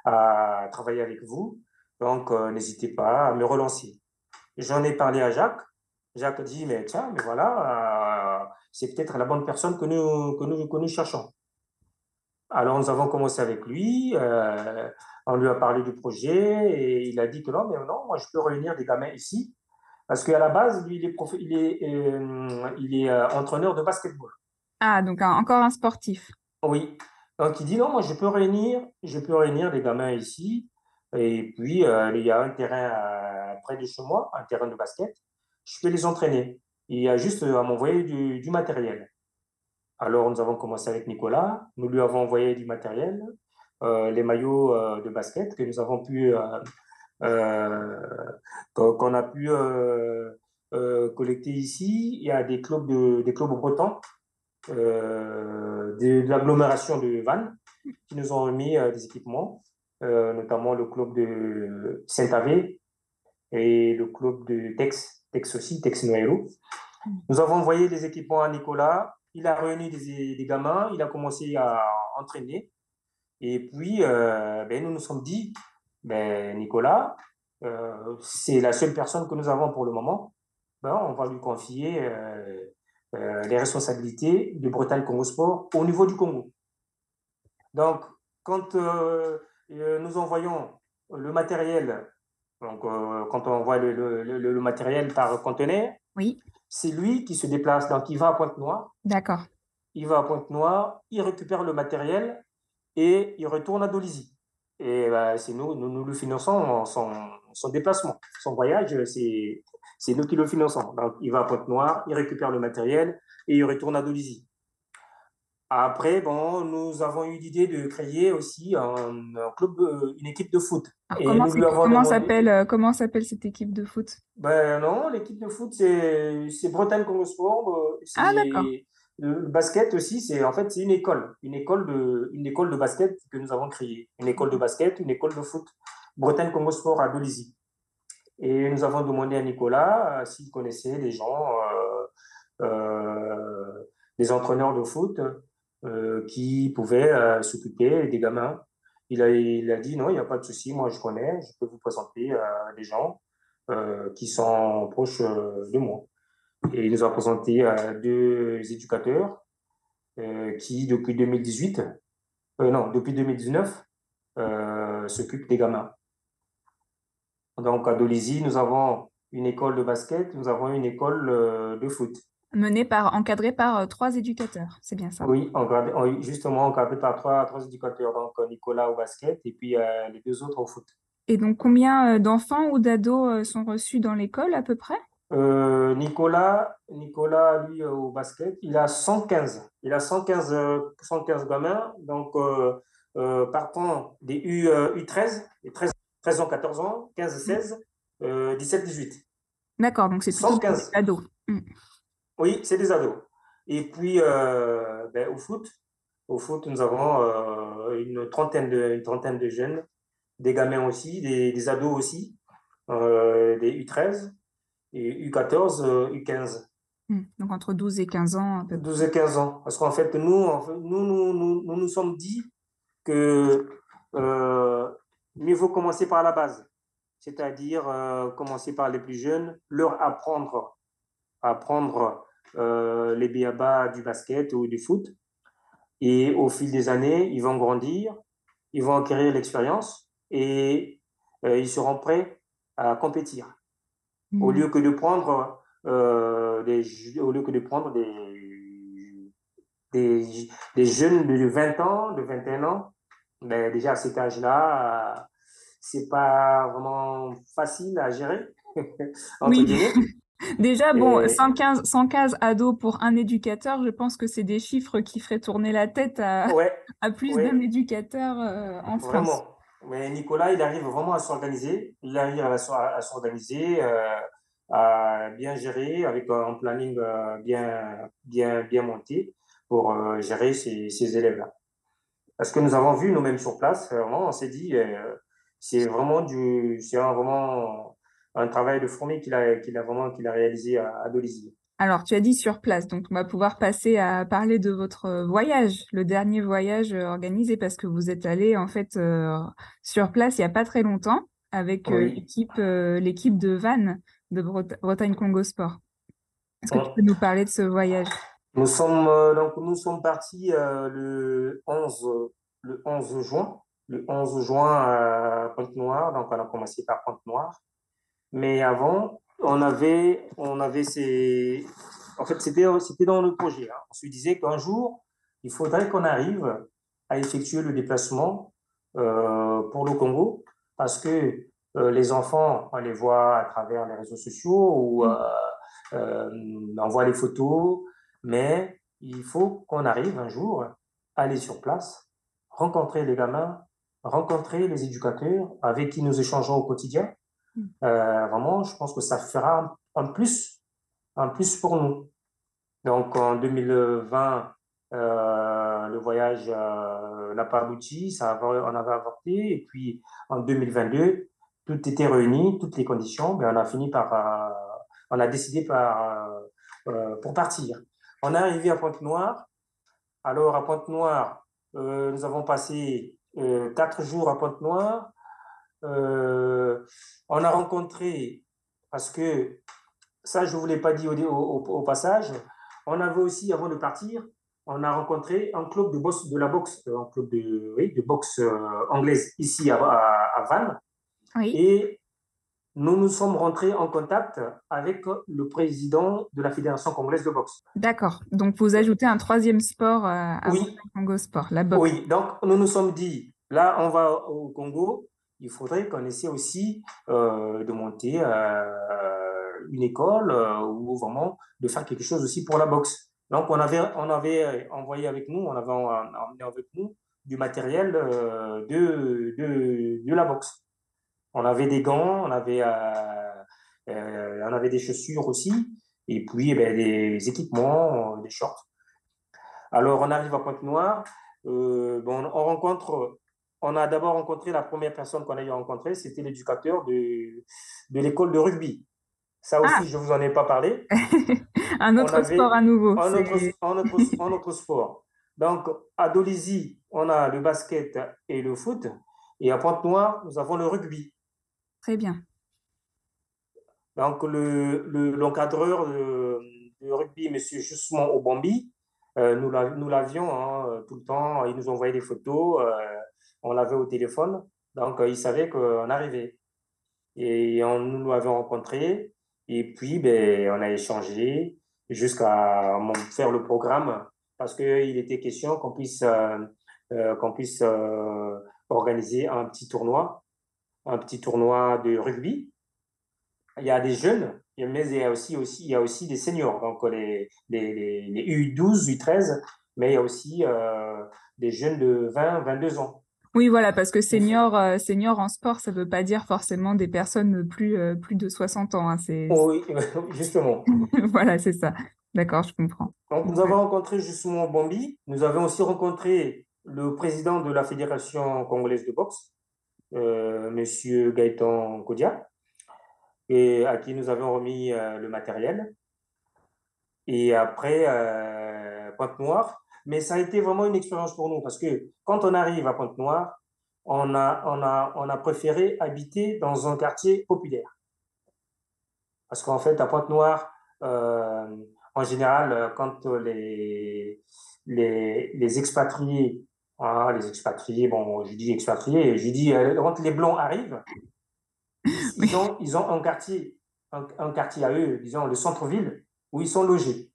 à travailler avec vous. Donc, euh, n'hésitez pas à me relancer. J'en ai parlé à Jacques. Jacques dit, mais tiens, mais voilà, euh, c'est peut-être la bonne personne que nous, que nous, que nous cherchons. Alors, nous avons commencé avec lui. Euh, on lui a parlé du projet et il a dit que non, mais non, moi, je peux réunir des gamins ici parce qu'à la base, lui, il est, il est, euh, il est entraîneur de basketball. Ah, donc encore un sportif. Oui. Donc il dit non, moi je peux réunir, je peux réunir des gamins ici. Et puis euh, il y a un terrain près de chez moi, un terrain de basket. Je peux les entraîner. Il y a juste à m'envoyer du, matériel. Alors nous avons commencé avec Nicolas. Nous lui avons envoyé du matériel, les maillots de basket que nous avons pu euh, qu'on a pu euh, euh, collecter ici. Il y a des clubs, de, clubs bretons de, de l'agglomération de Vannes qui nous ont remis des équipements, notamment le club de Saint-Avé et le club de Tex, Tex aussi, Tex Noëlo. Nous avons envoyé des équipements à Nicolas. Il a réuni des, gamins, il a commencé à entraîner. Et puis, ben, nous nous sommes dit, ben, Nicolas, euh, c'est la seule personne que nous avons pour le moment. Ben, on va lui confier euh, euh, les responsabilités de Bretagne Congo Sport au niveau du Congo. Donc, quand nous envoyons le matériel, donc quand on envoie le, le, le, matériel par conteneur, oui. c'est lui qui se déplace. Donc, il va à Pointe-Noire. D'accord. Il va à Pointe-Noire, il récupère le matériel et il retourne à Dolisie. Et bah, c'est nous, nous, nous, le finançons son, son déplacement. Son voyage, c'est nous qui le finançons. Donc, il va à Pointe-Noire, il récupère le matériel et il retourne à Dolisie. Après, bon, nous avons eu l'idée de créer aussi un, un club, euh, une équipe de foot. Alors, comment comment s'appelle euh, comment s'appelle cette équipe de foot? Ben non, l'équipe de foot c'est Bretagne Congo Sport. Euh, ah d'accord. Le basket aussi, c'est en fait c'est une école, une école de une école de basket que nous avons créée, une école de basket, une école de foot, Bretagne Congo Sport à Dolisie. Et nous avons demandé à Nicolas euh, s'il connaissait des gens, euh, euh, des entraîneurs de foot euh, qui pouvaient euh, s'occuper des gamins. Il a, il a dit non, il n'y a pas de souci, moi je connais, je peux vous présenter des gens qui sont proches de moi. Et il nous a présenté euh, deux éducateurs euh, qui, depuis 2018, euh, non, depuis 2019, s'occupent des gamins. Donc à Dolisie, nous avons une école de basket, nous avons une école de foot. Menée par, encadrée par trois éducateurs, c'est bien ça? Oui, justement encadrée par trois, trois éducateurs, donc Nicolas au basket et puis les deux autres au foot. Et donc combien d'enfants ou d'ados sont reçus dans l'école à peu près? Euh, Nicolas, Nicolas, lui, euh, au basket, il a 115. Il a 115, 115 euh, gamins. Donc, euh, partant des U, U13, 13, 13 ans, 14 ans, 15, 16, 17, 18. D'accord, donc c'est plutôt 115. des ados. Mm. Oui, c'est des ados. Et puis, ben, au foot, au foot, nous avons une, trentaine de, une trentaine de jeunes, des gamins aussi, des, des ados aussi, des U13 et U14, U15. Hmm. Donc entre 12 et 15 ans. 12 et 15 ans. Parce qu'en fait, nous, nous, nous, nous, nous, nous sommes dit que euh, mieux vaut commencer par la base. C'est-à-dire euh, commencer par les plus jeunes, leur apprendre, apprendre euh, les béabas du basket ou du foot. Et au fil des années, ils vont grandir, ils vont acquérir l'expérience et euh, ils seront prêts à compétir. Au hmm. lieu que de prendre des, au lieu que de prendre des, des, des, jeunes de 20 ans, de 21 ans, mais déjà à cet âge-là, c'est pas vraiment facile à gérer. oui. Déjà, bon, 115, 115 ados pour un éducateur, je pense que c'est des chiffres qui feraient tourner la tête à, à plus d'un éducateur euh, en France. Vraiment. Mais Nicolas, il arrive vraiment à s'organiser. Il arrive à, à s'organiser, euh, à bien gérer avec un planning euh, bien, bien, bien monté pour gérer ces, ces élèves-là. Parce que nous avons vu nous-mêmes sur place, vraiment, on s'est dit, c'est vraiment du, c'est vraiment un travail de fourmi qu'il a, qu'il a vraiment qu'il a réalisé à, à Alors, tu as dit sur place, donc on va pouvoir passer à parler de votre voyage, le dernier voyage organisé, parce que vous êtes allé en fait euh, sur place il n'y a pas très longtemps avec euh, l'équipe, euh, l'équipe de Vannes de Bretagne Congo Sport. Est-ce que tu peux nous parler de ce voyage? Nous sommes donc nous sommes partis le 11 le 11 juin, le 11 juin à Pointe-Noire, donc on a commencé par Pointe-Noire. Mais avant, on avait, on avait ces. En fait, c'était, c'était dans le projet. Hein. On se disait qu'un jour, il faudrait qu'on arrive à effectuer le déplacement euh, pour le Congo, parce que euh, les enfants, on les voit à travers les réseaux sociaux ou mm. euh, on voit les photos, mais il faut qu'on arrive un jour à aller sur place, rencontrer les gamins, rencontrer les éducateurs avec qui nous échangeons au quotidien. Euh, vraiment, je pense que ça fera un, plus, un plus pour nous. Donc en 2020, euh, le voyage euh, n'a pas abouti, ça on avait avorté. Et puis en 2022, tout était réuni, toutes les conditions, mais on a fini par, on a décidé par, pour partir. On est arrivé à Pointe-Noire. Alors à Pointe-Noire, nous avons passé quatre jours à Pointe-Noire. Euh, on a rencontré, parce que ça, je ne vous l'ai pas dit au, au, passage, on avait aussi, avant de partir, on a rencontré un club de, boxe, de la boxe, un club de, oui, de boxe euh, anglaise ici à, à, Vannes. Et nous nous sommes rentrés en contact avec le président de la Fédération congolaise de boxe. D'accord. Donc, vous ajoutez un troisième sport euh, à oui. Congo Sport, la boxe. Oui. Donc, nous nous sommes dit, là, on va au Congo, il faudrait qu'on essaie aussi euh, de monter euh, une école euh, ou vraiment de faire quelque chose aussi pour la boxe. Donc, on avait, on avait envoyé avec nous, on avait emmené avec nous du matériel de, de, de la boxe. On avait des gants, on avait, on avait des chaussures aussi, et puis eh ben, des équipements, des shorts. Alors, on arrive à Pointe-Noire, bon, on rencontre on a d'abord rencontré la première personne qu'on a eu rencontrée, c'était l'éducateur de, de l'école de rugby. Ça aussi, ah. je ne vous en ai pas parlé. un autre sport à nouveau. Un autre, autre, sport. Donc, à Dolisie, on a le basket et le foot. Et à Pointe-Noire, nous avons le rugby. Très bien. Donc, l'encadreur le, de, rugby, M. Justement Obambi, euh, nous l'avions hein, tout le temps. Il nous envoyait des photos. Euh, on l'avait au téléphone, donc euh, il savait qu'on arrivait. Et on nous l'avait rencontré, et puis ben, on a échangé jusqu'à faire le programme, parce qu'il était question qu'on puisse, euh, euh, puisse organiser un petit tournoi, un petit tournoi de rugby. Il y a des jeunes, mais il y a aussi, aussi, il y a aussi des seniors, donc les, les U12, U13, mais il y a aussi des jeunes de 20, 22 ans. Oui, voilà, parce que senior, euh, senior en sport, ça ne veut pas dire forcément des personnes plus, euh, plus de 60 ans. Hein, oui, justement. voilà, c'est ça. D'accord, je comprends. Donc, nous avons rencontré justement Bambi. Nous avons aussi rencontré le président de la Fédération congolaise de boxe, euh, Monsieur Gaëtan Kodia, et à qui nous avons remis le matériel. Et après, Pointe-Noire, mais ça a été vraiment une expérience pour nous parce que quand on arrive à Pointe-Noire, on a, on, a, on a préféré habiter dans un quartier populaire. Parce qu'en fait, à Pointe-Noire, euh, en général, quand les, les, les expatriés, hein, les expatriés, bon, je dis expatriés, je dis, euh, quand les Blancs arrivent, ils ont, ils ont un quartier un, quartier à eux, disons le centre-ville, où ils sont logés.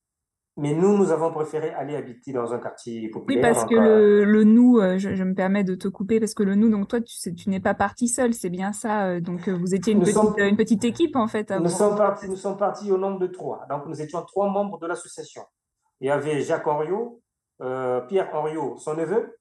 Mais nous, nous avons préféré aller habiter dans un quartier populaire. Oui, parce que le, le, nous, je, me permets de te couper, parce que le nous, donc toi, tu, tu n'es pas parti seul, c'est bien ça. Donc vous étiez une, petite, une petite, équipe, en fait. Nous sommes, partis, nous sommes partis au nombre de trois. Donc nous étions trois membres de l'association. Il y avait Jacques Henriot, euh, Pierre Henriot, son neveu,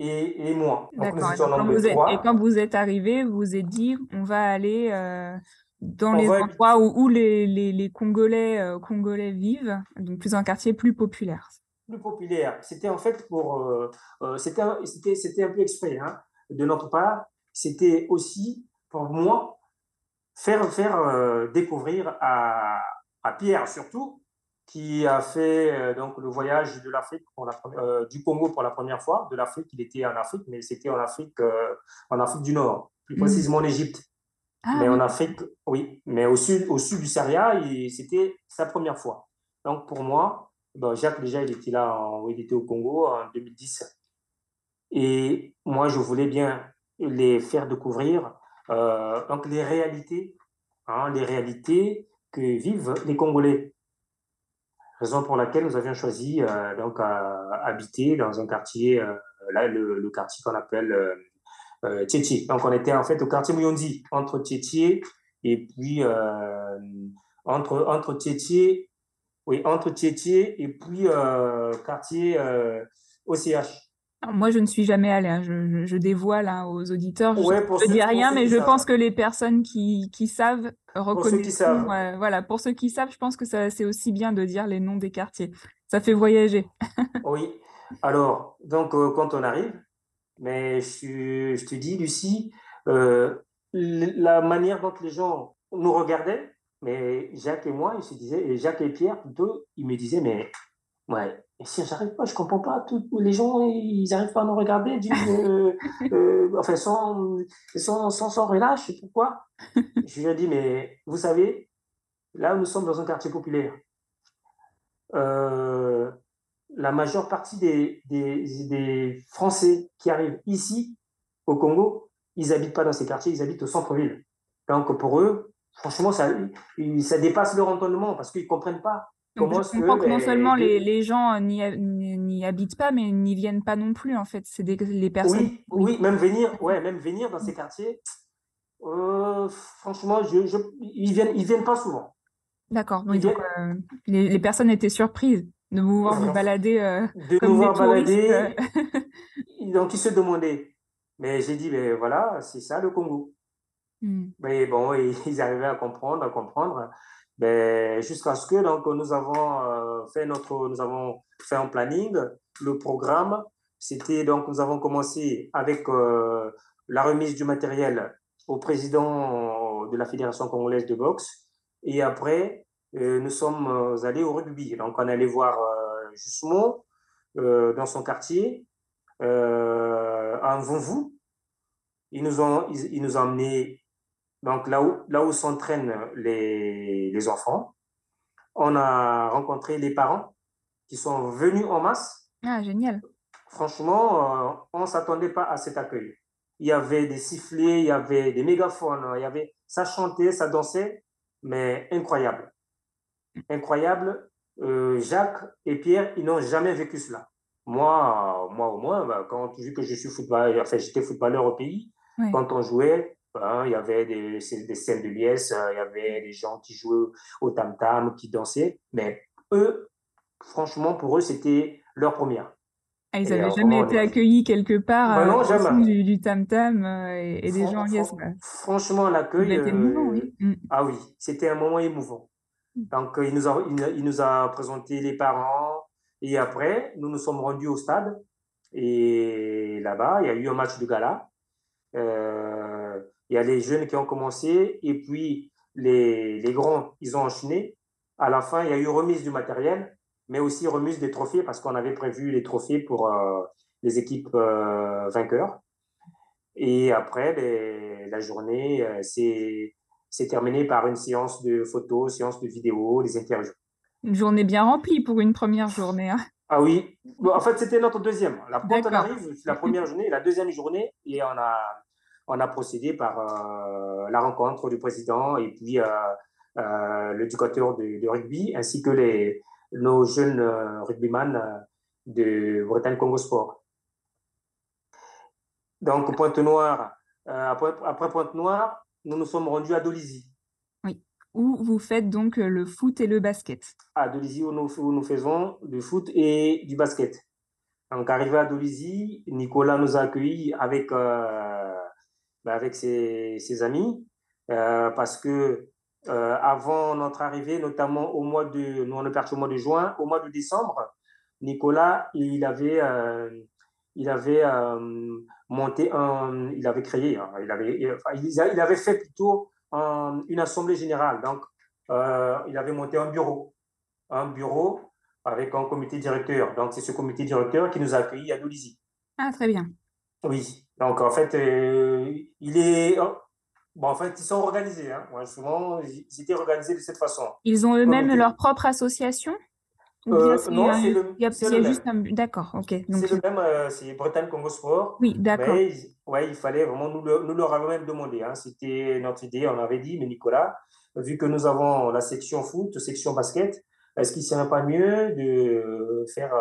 et, et moi. Donc nous étions au nombre de trois. Et quand vous êtes arrivé, vous vous êtes dit, on va aller... Euh, dans les endroits où, où les, les, les, Congolais, euh, Congolais vivent, donc plus un quartier plus populaire. Plus populaire. C'était en fait pour. Euh, euh c'était un peu exprès hein, de notre part. C'était aussi pour moi faire, faire euh, découvrir à, à, Pierre surtout, qui a fait donc le voyage de l'Afrique du Congo pour la première fois. De l'Afrique, il était en Afrique, mais c'était en Afrique, en Afrique du Nord, plus mmh. précisément en Égypte. Ah mais en Afrique, oui. Mais au sud, au sud du Sahara, c'était sa première fois. Donc pour moi, Jacques déjà, il était là, il était au Congo en 2010. Et moi, je voulais bien les faire découvrir euh, donc les réalités, hein, les réalités que vivent les Congolais. Raison pour laquelle nous avions choisi euh, donc à, habiter dans un quartier, euh, là le, le quartier qu'on appelle euh, Donc, on était en fait au quartier Mouyondi, entre Tchétché et puis euh, entre, entre oui, entre Tchétché et puis euh, quartier OCH. moi, je ne suis jamais allée. Hein. Je, je, dévoile hein, aux auditeurs. Je ne dis rien, mais je pense que les personnes qui, qui savent reconnaissent. voilà, pour ceux qui savent, je pense que c'est aussi bien de dire les noms des quartiers. Ça fait voyager. oui. Alors, donc, quand on arrive, mais je, je te dis, Lucie, euh, la manière dont les gens nous regardaient, mais Jacques et moi, ils se disaient, et Jacques et Pierre, plutôt, ils me disaient, mais ouais, si j'arrive pas, je comprends pas, les gens, ils n'arrivent pas à nous regarder, euh, euh, enfin, sans, sans, sans, sans relâche, pourquoi Je lui ai dit, mais vous savez, là, nous sommes dans un quartier populaire. Euh, la majeure partie des, des, Français qui arrivent ici, au Congo, ils n'habitent pas dans ces quartiers, ils habitent au centre-ville. Donc pour eux, franchement, ça, ça dépasse leur entendement parce qu'ils ne comprennent pas. Comment je comprends que, non seulement les, les gens n'y habitent pas, mais n'y viennent pas non plus, en fait. C'est les personnes. Oui, oui, même venir, ouais, même venir dans ces quartiers, euh, franchement, je, ils ne viennent, ils viennent pas souvent. D'accord. Donc, euh, les, les, personnes étaient surprises de vous voir balader euh, de comme nous voir balader. Donc, ils se demandaient. Mais j'ai dit, mais voilà, c'est ça le Congo. Hmm. Mais bon, ils arrivaient à comprendre, à comprendre. Mais jusqu'à ce que donc, nous avons euh, fait notre, nous avons fait un planning, le programme. C'était donc, nous avons commencé avec euh, la remise du matériel au président de la Fédération congolaise de boxe. Et après, nous sommes euh, allés au rugby. Donc, on est allé voir euh, Justement euh, dans son quartier, à Vonvou. Ils nous ont, ils, nous ont emmenés donc là où, là où s'entraînent les, les enfants. On a rencontré les parents qui sont venus en masse. Ah, génial. Franchement, on ne s'attendait pas à cet accueil. Il y avait des sifflets, il y avait des mégaphones, il y avait, ça chantait, ça dansait, mais incroyable incroyable. Euh, Jacques et Pierre, ils n'ont jamais vécu cela. Moi, moi au moins, bah, quand vu que je suis footballeur, enfin j'étais footballeur au pays, quand on jouait, hein, il y avait des, des scènes de liesse, euh, il y avait des gens qui jouaient au tam-tam, qui dansaient, mais eux, franchement, pour eux, c'était leur première. Ah, ils n'avaient jamais été accueillis quelque part bah non, du, du tam-tam et, des gens en liesse. Franchement, l'accueil. émouvant, oui. Mm. Ah oui, c'était un moment émouvant. Donc, il nous, a, il, nous a présenté les parents. Et après, nous nous sommes rendus au stade. Et là-bas, il y a eu un match de gala. Euh, il y a les jeunes qui ont commencé. Et puis, les, les grands, ils ont enchaîné. À la fin, il y a eu remise du matériel, mais aussi remise des trophées parce qu'on avait prévu les trophées pour euh, les équipes euh, vainqueurs. Et après, ben, la journée, c'est c'est terminé par une séance de photos, séance de vidéos, des interviews. Une journée bien remplie pour une première journée. Hein. Ah oui, en fait c'était notre deuxième. La, quand on arrive, la première journée, la deuxième journée, et on a, on a procédé par euh, la rencontre du président et puis euh, l'éducateur de, de, rugby, ainsi que les, nos jeunes rugbyman de Bretagne Congo Sport. Donc, Pointe-Noire, après, après Pointe-Noire, nous nous sommes rendus à Dolisie où vous faites donc euh, le foot et le basket. À Dolisie, où nous, faisons du foot et du basket. Donc, arrivé à Dolisie, Nicolas nous a accueillis avec, euh, ben, avec ses, ses amis euh, parce que avant notre arrivée, notamment au mois de, nous on est parti au mois de juin, au mois de décembre, Nicolas, il avait, il avait monté un, il avait créé, hein, il avait, il avait fait plutôt une assemblée générale. Donc, euh, il avait monté un bureau, un bureau avec un comité directeur. Donc, c'est ce comité directeur qui nous a accueillis à Dolisie. Ah, très bien. Oui. Donc, en fait, euh, il est. Bon, en fait, ils sont organisés. Hein. souvent, ils étaient organisés de cette façon. Ils ont eux-mêmes leur propre association? Euh, non, c'est le, il y a, juste un... D'accord, ok. C'est le même, euh, c'est Bretagne Congo Sport. Oui, d'accord. Ouais, il fallait vraiment, nous, le, nous leur avons même demandé, hein, c'était notre idée, on avait dit, mais Nicolas, vu que nous avons la section foot, section basket, est-ce qu'il ne serait pas mieux de faire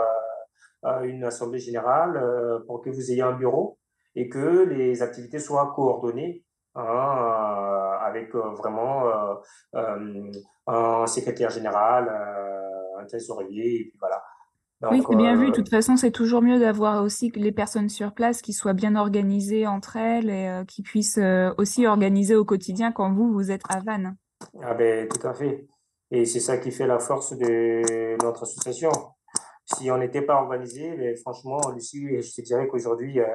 euh, une assemblée générale pour que vous ayez un bureau et que les activités soient coordonnées hein, avec vraiment un secrétaire général un trésorier, et puis voilà. oui, c'est bien vu. De toute façon, c'est toujours mieux d'avoir aussi les personnes sur place qui soient bien organisées entre elles et euh, qui puissent euh, aussi organiser au quotidien quand vous, vous êtes à Vannes. Ah ben, tout à fait. Et c'est ça qui fait la force de notre association. Si on n'était pas organisé, ben, franchement, Lucie, je te dirais qu'aujourd'hui, euh,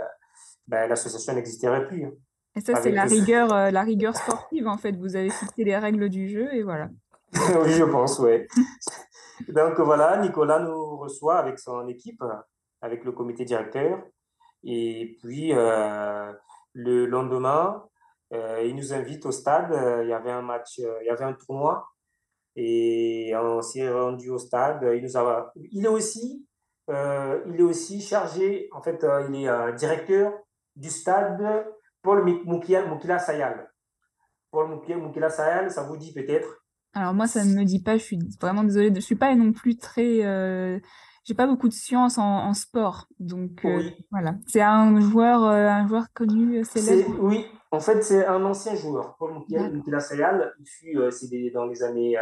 ben, l'association n'existerait plus. Hein. Et ça, c'est la rigueur, la rigueur sportive, en fait. Vous avez fixé les règles du jeu et voilà. oui, je pense, oui. Donc voilà, Nicolas nous reçoit avec son équipe, avec le comité directeur. Et puis euh, le lendemain, euh, il nous invite au stade. Il y avait un match, il y avait un tournoi. Et on s'est rendu au stade. Il, nous a, il, est aussi, euh, il est aussi chargé, en fait, il est directeur du stade Paul Moukila Sayal. Paul Moukila Sayal, ça vous dit peut-être? Alors moi, ça ne me dit pas, je suis vraiment désolée, je ne suis pas non plus très... Euh, j'ai pas beaucoup de science en, sport, donc euh, voilà. C'est un joueur, euh, un joueur connu, célèbre? Oui, en fait, c'est un ancien joueur. Paul Moukila Sayal, il fut c'est dans les années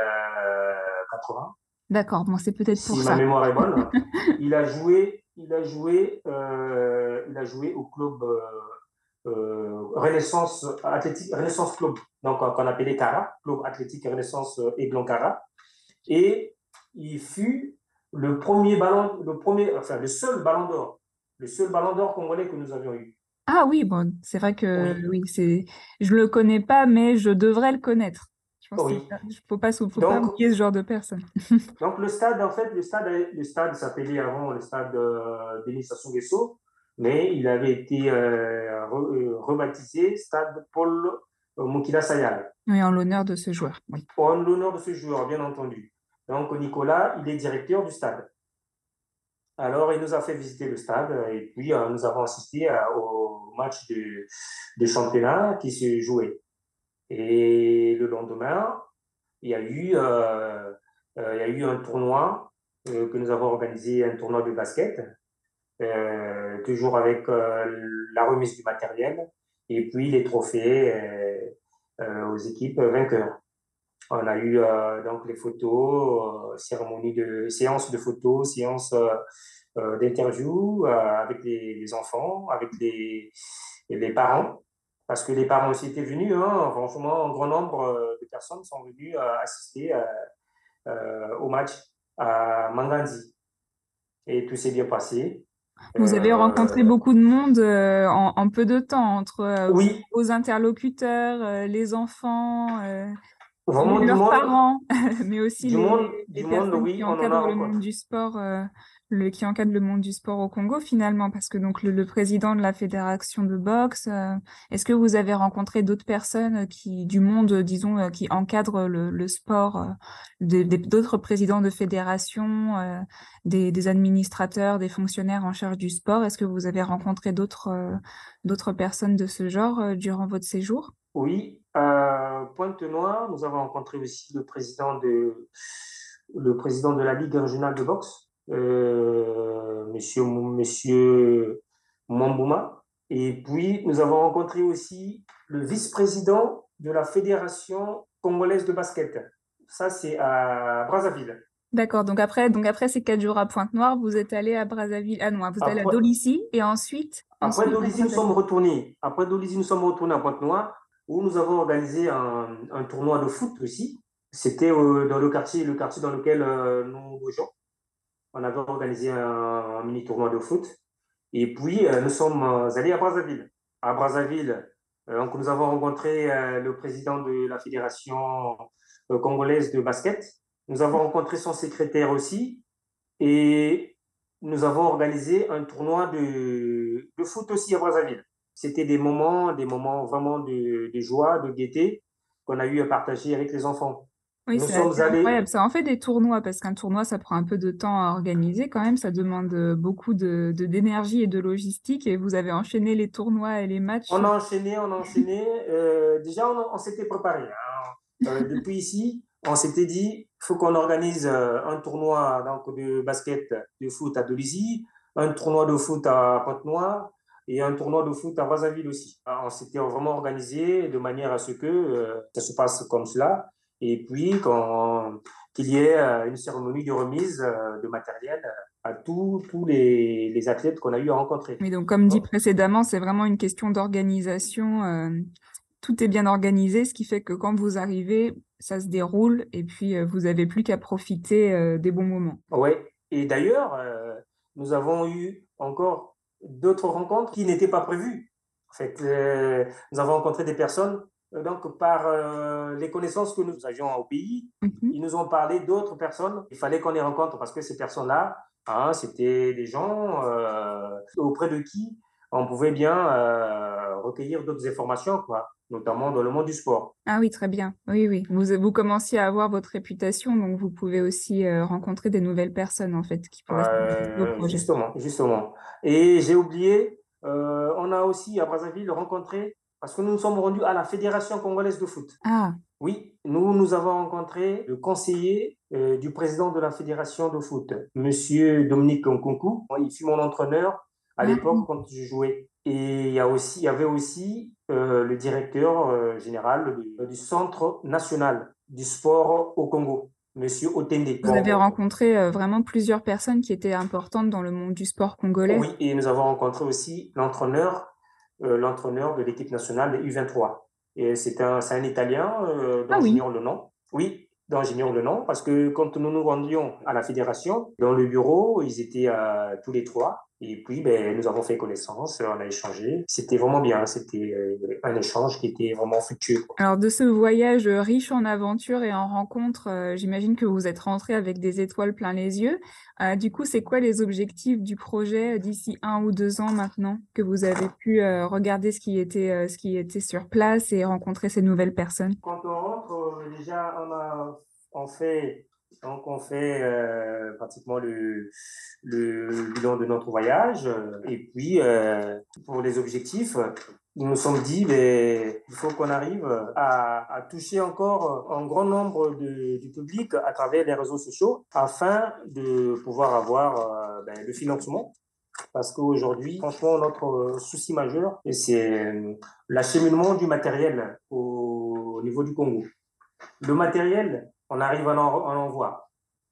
80. D'accord, bon, c'est peut-être pour ça. Si ma mémoire est bonne, il a joué, il a joué, il a joué au club Renaissance Athlétique, Renaissance Club, donc qu'on appelait CARA, Club Athlétique Renaissance euh, Aiglon Cara. Et il fut le premier ballon, le premier, enfin le seul ballon d'or, le seul ballon d'or congolais que nous avions eu. Ah oui, bon, c'est vrai que oui, c'est, je le connais pas, mais je devrais le connaître. Je pense oui. faut pas, faut pas oublier ce genre de personne. donc le stade, en fait, le stade, le stade s'appelait avant le stade euh, Denis Sassou Nguesso mais il avait été euh, euh, rebaptisé Stade Paul Mukila Sayal. Oui, en l'honneur de ce joueur. Oui. En l'honneur de ce joueur, bien entendu. Donc Nicolas, il est directeur du stade. Alors, il nous a fait visiter le stade et puis euh, nous avons assisté au match de, de, championnat qui se jouait. Et le lendemain, il y a eu, il y a eu un tournoi que nous avons organisé, un tournoi de basket euh, toujours avec euh, la remise du matériel et puis les trophées euh, aux équipes vainqueurs. On a eu donc les photos, cérémonie de séance de photos, séance d'interview avec les, enfants, avec les, les parents, parce que les parents aussi étaient venus. Hein, franchement, un grand nombre de personnes sont venues assister au match à Manganzi. Et tout s'est bien passé. Vous avez rencontré euh, beaucoup de monde euh, en, peu de temps, entre euh, oui. vos interlocuteurs, les enfants, leurs parents, mais aussi du les, monde, les du personnes monde, oui, qui en encadrent le rencontré. monde du sport le, qui encadre le monde du sport au Congo finalement, parce que donc le, président de la fédération de boxe, euh, est-ce que vous avez rencontré d'autres personnes qui du monde, disons, euh, qui encadrent le, sport, euh, d'autres présidents de fédération, euh, des, administrateurs, des fonctionnaires en charge du sport? Est-ce que vous avez rencontré d'autres d'autres personnes de ce genre durant votre séjour? Oui, euh, Pointe-Noire, nous avons rencontré aussi le président de, le président de la Ligue régionale de boxe, euh, monsieur, monsieur Mambouma. Et puis, nous avons rencontré aussi le vice-président de la Fédération congolaise de basket. Ça, c'est à Brazzaville. D'accord, donc après, donc après ces quatre jours à Pointe-Noire, vous êtes allé à Brazzaville, ah non, vous êtes allé à Dolisie et ensuite Après Dolisie, nous sommes retournés. Après Dolisie, nous sommes retournés à Pointe-Noire où nous avons organisé un, un tournoi de foot aussi. C'était euh, dans le quartier, le quartier dans lequel euh, nous logeons. On avait organisé un, mini tournoi de foot. Et puis, euh, nous sommes allés à Brazzaville. À Brazzaville, donc nous avons rencontré le président de la fédération congolaise de basket nous avons rencontré son secrétaire aussi et nous avons organisé un tournoi de, foot aussi à Brazzaville. C'était des moments, des moments vraiment de joie, de gaieté qu'on a eu à partager avec les enfants. Oui, incroyable. Ça en fait des tournois parce qu'un tournoi, ça prend un peu de temps à organiser quand même. Ça demande beaucoup de d'énergie et de logistique. Et vous avez enchaîné les tournois et les matchs. On a enchaîné, on a enchaîné. Euh, déjà, on, s'était préparé. Hein. Euh, depuis ici, on s'était dit, il faut qu'on organise euh, un tournoi donc, de basket, de foot à Dolisie, un tournoi de foot à Pointe-Noire et un tournoi de foot à Brazzaville aussi. On s'était vraiment organisé de manière à ce que euh, ça se passe comme cela. Et puis, qu'il y ait euh, une cérémonie de remise de matériel à tous, tous les, les athlètes qu'on a eu à rencontrer. Mais donc, comme dit précédemment, c'est vraiment une question d'organisation. tout est bien organisé, ce qui fait que quand vous arrivez, ça se déroule et puis euh, vous n'avez plus qu'à profiter euh, des bons moments. Oui, et d'ailleurs, euh, nous avons eu encore d'autres rencontres qui n'étaient pas prévues. En fait, nous avons rencontré des personnes, donc par les connaissances que nous avions au pays, mhm. ils nous ont parlé d'autres personnes. Il fallait qu'on les rencontre parce que ces personnes-là, hein, c'était des gens auprès de qui on pouvait bien recueillir d'autres informations, quoi notamment dans le monde du sport. Ah oui, très bien. Oui, oui. Vous, vous commenciez à avoir votre réputation, donc vous pouvez aussi euh, rencontrer des nouvelles personnes, en fait, qui pourraient euh, Justement, justement. Et j'ai oublié, euh, on a aussi à Brazzaville rencontré, parce que nous nous sommes rendus à la Fédération congolaise de foot. Ah. Oui, nous, nous avons rencontré le conseiller du président de la Fédération de foot, Monsieur Dominique Nkunku. Il fut mon entraîneur à ah l'époque quand je jouais. Et il y, a aussi, il y avait aussi euh, le directeur euh, général du, Centre national du sport au Congo, Monsieur Otende. Vous avez rencontré euh, vraiment plusieurs personnes qui étaient importantes dans le monde du sport congolais. Oui, et nous avons rencontré aussi l'entraîneur, l'entraîneur de l'équipe nationale de U23. Et c'est un, un Italien dont ah j'ignore le nom. Oui, dont j'ignore le nom, parce que quand nous nous rendions à la fédération, dans le bureau, ils étaient tous les trois. Et puis, ben, nous avons fait connaissance, on a échangé. C'était vraiment bien, c'était euh, un échange qui était vraiment fructueux. Alors, de ce voyage riche en aventures et en rencontres, euh, j'imagine que vous êtes rentré avec des étoiles plein les yeux. Euh, du coup, c'est quoi les objectifs du projet d'ici un ou deux ans maintenant que vous avez pu regarder ce qui, était, ce qui était sur place et rencontrer ces nouvelles personnes? Quand on rentre, déjà, on a on fait donc, on fait euh, pratiquement le, le, bilan de notre voyage. Et puis, euh, pour les objectifs, nous nous sommes dit, ben, il faut qu'on arrive à, toucher encore un grand nombre du public à travers les réseaux sociaux afin de pouvoir avoir euh, ben, le financement. Parce qu'aujourd'hui, franchement, notre souci majeur, c'est l'acheminement du matériel au niveau du Congo. Le matériel, on arrive à en, voir.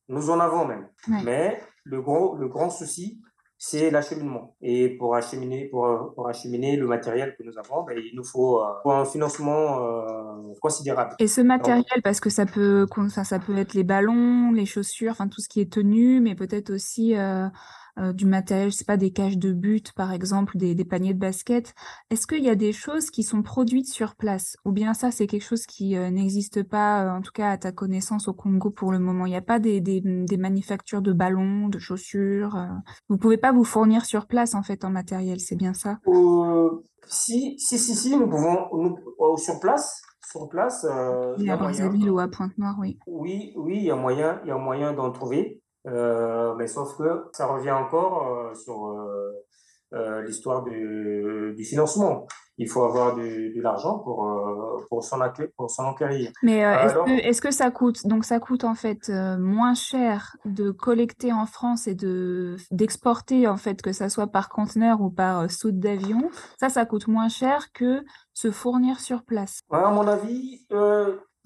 Nous en avons même. Mais le, gros, le grand souci, c'est l'acheminement. Et pour acheminer, pour, pour, acheminer le matériel que nous avons, ben, il nous faut, euh, un financement euh, considérable. Et ce matériel, parce que ça peut, ça, ça peut être les ballons, les chaussures, enfin tout ce qui est tenu, mais peut-être aussi euh, euh, du matériel, c'est pas des cages de but, par exemple, des, paniers de basket. Est-ce qu'il y a des choses qui sont produites sur place? Ou bien ça, c'est quelque chose qui euh, n'existe pas, euh, en tout cas à ta connaissance, au Congo pour le moment? Il n'y a pas des, des, manufactures de ballons, de chaussures Vous pouvez pas vous fournir sur place, en fait, en matériel, c'est bien ça? Si, si, si, si, nous pouvons, sur place, sur place. il y a à Brazzaville ou à Pointe-Noire, oui. Oui, oui, il y a moyen, il y a moyen d'en trouver. Euh, mais sauf que ça revient encore euh, sur, euh, l'histoire du financement il faut avoir de, l'argent pour, pour s'en acquérir. Mais est-ce que, est que, ça coûte Donc ça coûte en fait moins cher de collecter en France et de d'exporter en fait que ça soit par conteneur ou par saute d'avion? Ça, ça coûte moins cher que se fournir sur place. à mon avis,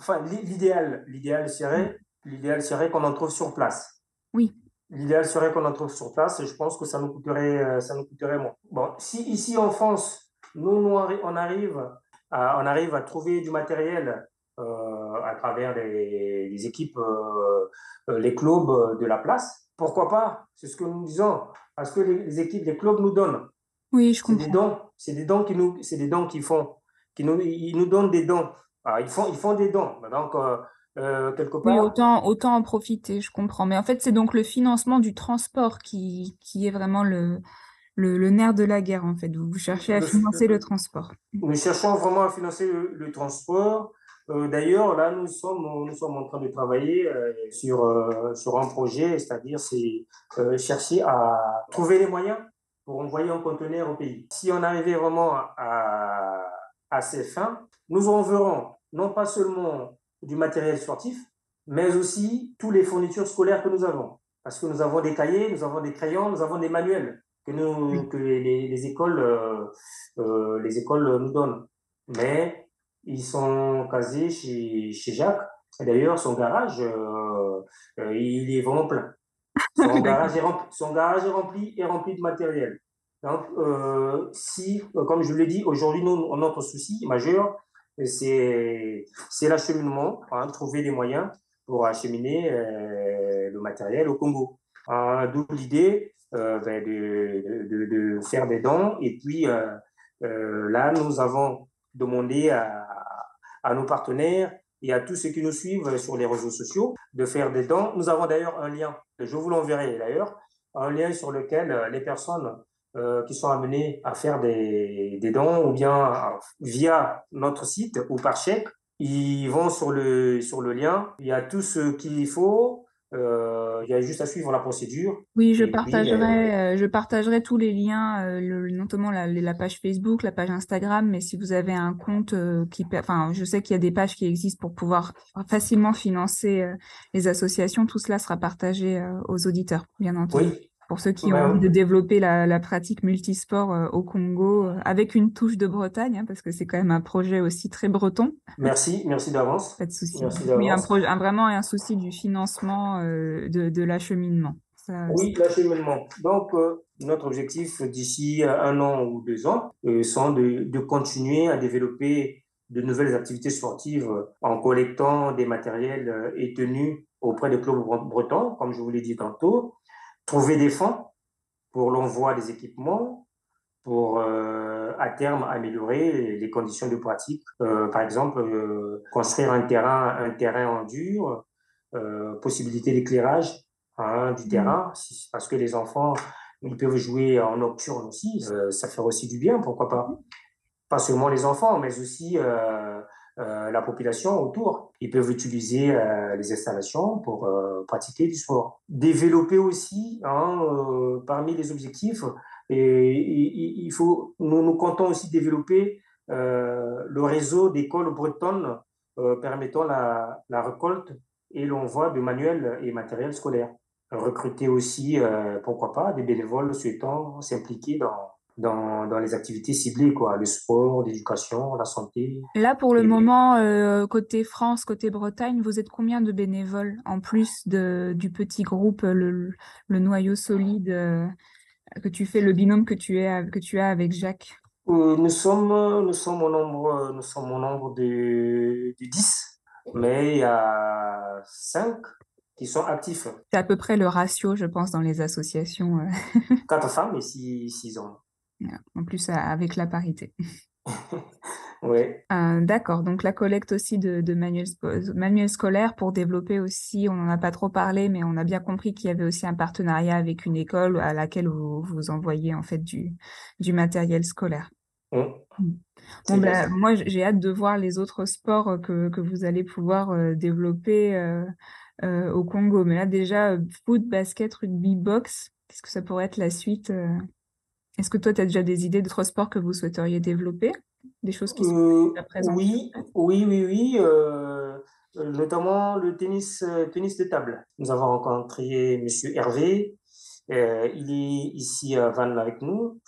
enfin l'idéal, l'idéal serait, l'idéal serait qu'on en trouve sur place. Oui. L'idéal serait qu'on en trouve sur place et je pense que ça nous coûterait, ça nous coûterait moins. Bon, si ici en France nous, on arrive à, on arrive à trouver du matériel euh, à travers les, équipes, euh, euh, les clubs de la place. Pourquoi pas? C'est ce que nous disons. Parce que les, équipes, les clubs nous donnent. Oui, je comprends. C'est des dons, c'est des dons qui nous, c'est des dons qu'ils font, qui nous, ils nous donnent des dons. Ah, ils font, ils font des dons. Donc quelque part. Oui, autant, autant en profiter, je comprends. Mais en fait, c'est donc le financement du transport qui, qui est vraiment le, le, nerf de la guerre, en fait. Vous cherchez à financer le transport. Nous cherchons vraiment à financer le, transport. Euh, d'ailleurs, là, nous sommes, nous sommes en train de travailler euh, sur, euh, sur un projet, c'est-à-dire c'est chercher à trouver les moyens pour envoyer un conteneur au pays. Si on arrivait vraiment à, à ces fins, nous enverrons non pas seulement du matériel sportif, mais aussi tous les fournitures scolaires que nous avons. Parce que nous avons des cahiers, nous avons des crayons, nous avons des manuels que, nous, que les, les écoles, euh, euh, les écoles nous donnent. Mais ils sont casés chez, chez Jacques. D'ailleurs, son garage, euh, il est vraiment plein. Son garage, est rempli, son garage est rempli, est rempli de matériel. Donc, si, comme je l'ai dit, aujourd'hui, notre souci majeur, c'est l'acheminement, hein, trouver des moyens pour acheminer le matériel au Congo. D'où l'idée euh, ben, de, de, faire des dons. Et puis euh, euh, là, nous avons demandé à, à nos partenaires et à tous ceux qui nous suivent sur les réseaux sociaux de faire des dons. Nous avons d'ailleurs un lien, je vous l'enverrai d'ailleurs, un lien sur lequel les personnes euh, qui sont amenées à faire des, des, dons ou bien via notre site ou par chèque, ils vont sur le, sur le lien. Il y a tout ce qu'il faut euh, il y a juste à suivre la procédure. Oui, je partagerai, euh, je partagerai tous les liens, le, notamment la, la, page Facebook, la page Instagram. Mais si vous avez un compte qui, enfin, je sais qu'il y a des pages qui existent pour pouvoir facilement financer les associations. Tout cela sera partagé aux auditeurs, bien entendu. Oui pour ceux qui ont envie de développer la, pratique multisport euh, au Congo euh, avec une touche de Bretagne, hein, parce que c'est quand même un projet aussi très breton. Merci, merci d'avance. Pas de souci. oui, un projet, un, vraiment un souci du financement euh, de, de l'acheminement. oui, l'acheminement. Donc, notre objectif d'ici un an ou deux ans sont de, de continuer à développer de nouvelles activités sportives en collectant des matériels et tenues auprès des clubs bretons, comme je vous l'ai dit tantôt, trouver des fonds pour l'envoi des équipements, pour euh, à terme améliorer les conditions de pratique. Euh, par exemple, euh, construire un terrain, un terrain en dur, possibilité d'éclairage hein, du mmh. terrain, parce que les enfants ils peuvent jouer en nocturne aussi, ça fait aussi du bien, pourquoi pas. Pas seulement les enfants, mais aussi la population autour. Ils peuvent utiliser euh, les installations pour euh, pratiquer du sport. Développer aussi, hein, parmi les objectifs, il faut, nous, nous comptons aussi développer le réseau d'écoles bretonnes permettant la, la, récolte et l'envoi de manuels et matériel scolaire. Recruter aussi, pourquoi pas, des bénévoles souhaitant s'impliquer dans, dans, dans, les activités ciblées, quoi, le sport, l'éducation, la santé. Là, pour le moment, euh, côté France, côté Bretagne, vous êtes combien de bénévoles en plus de, du petit groupe, le, le noyau solide euh, que tu fais, le binôme que tu, es, que tu as avec Jacques? Euh, nous, sommes, nous, sommes au nombre, nous sommes au nombre de, de 10, mais il y a 5 qui sont actifs. C'est à peu près le ratio, je pense, dans les associations. 4 femmes et 6 hommes. En plus, avec la parité. oui. Euh, d'accord. Donc, la collecte aussi de, de manuels, scolaires pour développer aussi, on n'en a pas trop parlé, mais on a bien compris qu'il y avait aussi un partenariat avec une école à laquelle vous, vous envoyez en fait du, du matériel scolaire. Mmh. Bon, ben, moi, j'ai hâte de voir les autres sports que, que vous allez pouvoir euh, développer euh, au Congo. Mais là, déjà, foot, basket, rugby, boxe, qu'est-ce que ça pourrait être la suite Est-ce que toi, tu as déjà des idées d'autres sports que vous souhaiteriez développer? Des choses qui sont Euh, déjà présentes oui, oui, oui, oui, euh, notamment le tennis, euh, tennis de table. Nous avons rencontré Monsieur Hervé, euh, il est ici à Vannes avec nous,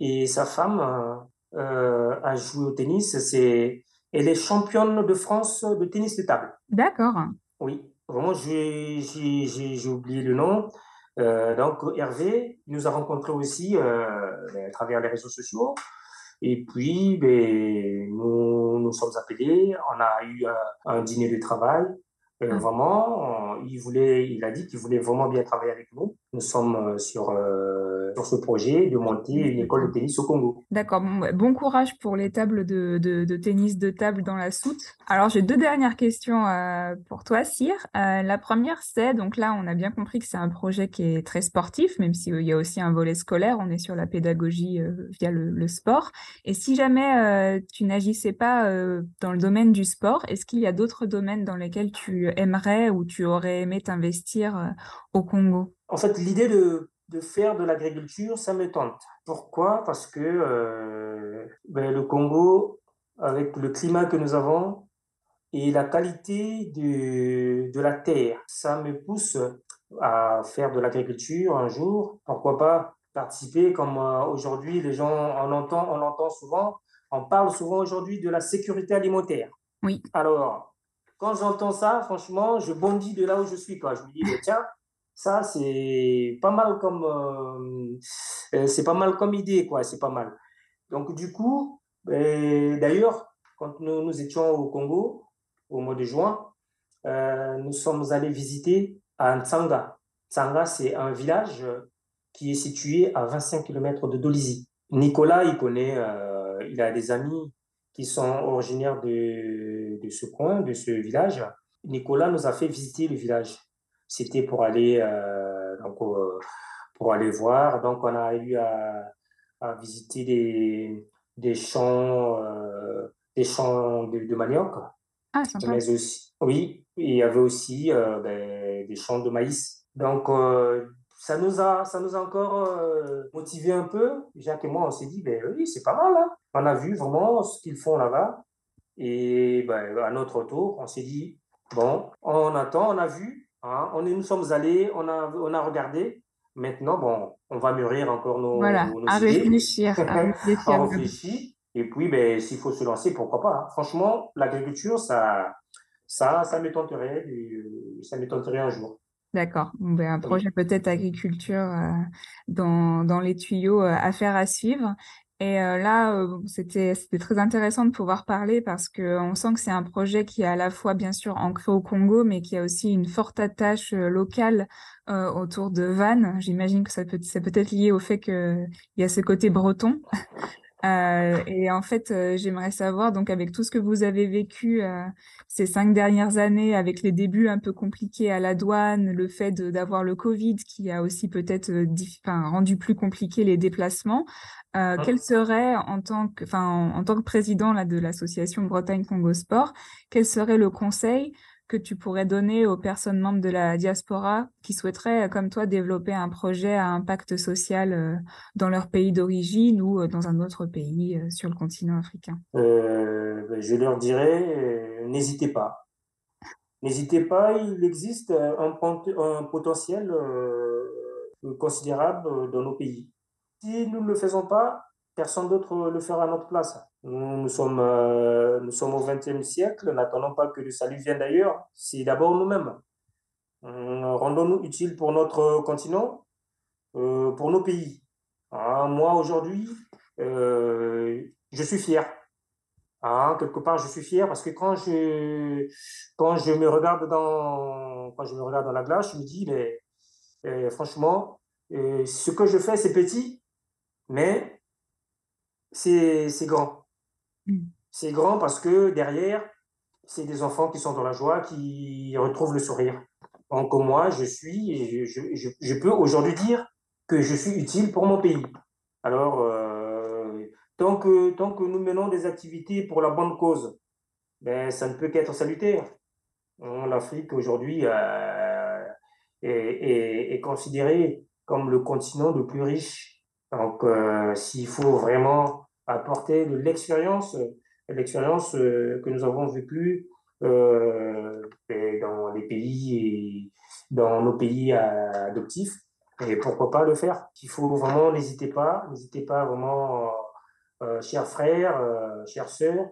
et sa femme euh, euh, a joué au tennis. C'est, elle est championne de France de tennis de table. D'accord. Oui, vraiment, j'ai j'ai- j'ai- j'ai oublié le nom. Euh, donc, Hervé nous a rencontrés aussi euh, ben, à travers les réseaux sociaux. Et puis, ben, nous nous sommes appelés. On a eu un, un dîner de travail. Euh, Ah. vraiment, on- il voulait, il a dit qu'il voulait vraiment bien travailler avec nous. Nous sommes euh, sur, euh, sur ce projet de monter une école de tennis au Congo. D'accord, bon, courage pour les tables de, de- tennis de table dans la soute. Alors, j'ai deux dernières questions euh, pour toi, Cyr. La première, c'est, donc là, on a bien compris que c'est un projet qui est très sportif, même s'il y a aussi un volet scolaire, on est sur la pédagogie via le, le sport. Et si jamais tu n'agissais pas dans le domaine du sport, est-ce qu'il y a d'autres domaines dans lesquels tu aimerais ou tu aurais aimé t'investir euh, au Congo? En fait, l'idée de, de faire de l'agriculture, ça me tente. Pourquoi? Parce que euh, ben, le Congo, avec le climat que nous avons et la qualité de, de la terre, ça me pousse à faire de l'agriculture un jour. Pourquoi pas participer? Comme euh, aujourd'hui, les gens, on entend, on entend souvent, on parle souvent aujourd'hui de la sécurité alimentaire. Oui. Alors, quand j'entends ça, franchement, je bondis de là où je suis. Quoi. Je me dis, tiens, ça, c'est pas mal comme, euh, euh, c'est pas mal comme idée, quoi. C'est pas mal. Donc, du coup, euh, d'ailleurs, quand nous, nous étions au Congo, au mois de juin, euh, nous sommes allés visiter à Ntsanga. Ntsanga, c'est un village qui est situé à 25 km de Dolisie. Nicolas, il connaît, il a des amis qui sont originaires de, de ce coin, de ce village. Nicolas nous a fait visiter le village. C'était pour aller, euh, donc, euh, pour aller voir. Donc, on a eu à, à visiter des, des champs, euh, des champs de, de manioc. Ah, sympa. Mais aussi, oui, il y avait aussi euh, ben, des champs de maïs. Donc, ça nous a, ça nous a encore motivé un peu. Jacques et moi, on s'est dit, ben oui, c'est pas mal. Hein. On a vu vraiment ce qu'ils font là-bas. Et ben, à notre tour, on s'est dit, bon, on attend, on a vu, hein, on est, nous sommes allés, on a, on a regardé. Maintenant, bon, on va mûrir encore nos, Voilà, nos à idées. réfléchir, à réfléchir. on réfléchit. Et puis, ben, s'il faut se lancer, pourquoi pas. hein. Franchement, l'agriculture, ça, ça, ça me tenterait, euh, ça me tenterait un jour. D'accord. Ben, un projet peut-être agriculture euh, dans, dans les tuyaux euh, à faire à suivre. Et euh, là, euh, c'était, très intéressant de pouvoir parler parce que on sent que c'est un projet qui est à la fois bien sûr ancré au Congo, mais qui a aussi une forte attache euh, locale autour de Vannes. J'imagine que ça peut, c'est peut-être lié au fait qu'il y a ce côté breton. Euh, et en fait, euh, j'aimerais savoir, donc avec tout ce que vous avez vécu euh, ces cinq dernières années, avec les débuts un peu compliqués à la douane, le fait d'avoir le Covid qui a aussi peut-être enfin, rendu plus compliqué les déplacements, euh, quel serait en tant que, enfin, en, en tant que président là, de l'association Bretagne Congo Sport, quel serait le conseil que tu pourrais donner aux personnes membres de la diaspora qui souhaiteraient, euh, comme toi, développer un projet à impact social euh, dans leur pays d'origine ou euh, dans un autre pays sur le continent africain? Ben, je leur dirais, n'hésitez pas. N'hésitez pas, il existe un, potentiel considérable dans nos pays. Si nous ne le faisons pas, personne d'autre le fera à notre place. Nous, sommes, euh, nous sommes au XXe siècle, n'attendons pas que le salut vienne d'ailleurs, c'est d'abord nous-mêmes. Euh, Rendons-nous utiles pour notre continent, euh, pour nos pays. Ah, moi, aujourd'hui, je suis fier. Ah, quelque part, je suis fier parce que quand je, quand je me regarde dans, quand je me regarde dans la glace, je me dis, mais, franchement, ce que je fais, c'est petit, mais c'est grand. Mm. C'est grand parce que derrière, c'est des enfants qui sont dans la joie, qui retrouvent le sourire. Donc, moi, je suis, je, peux aujourd'hui dire que je suis utile pour mon pays. Alors, euh, tant que, tant que nous menons des activités pour la bonne cause, ben, ça ne peut qu'être salutaire. L'Afrique aujourd'hui euh, est, considérée comme le continent le plus riche Donc, s'il faut vraiment apporter de l'expérience, l'expérience que nous avons vécue dans les pays dans nos pays adoptifs, et pourquoi pas le faire? Il faut vraiment, n'hésitez pas, n'hésitez pas vraiment, euh, chers frères, euh, chères sœurs,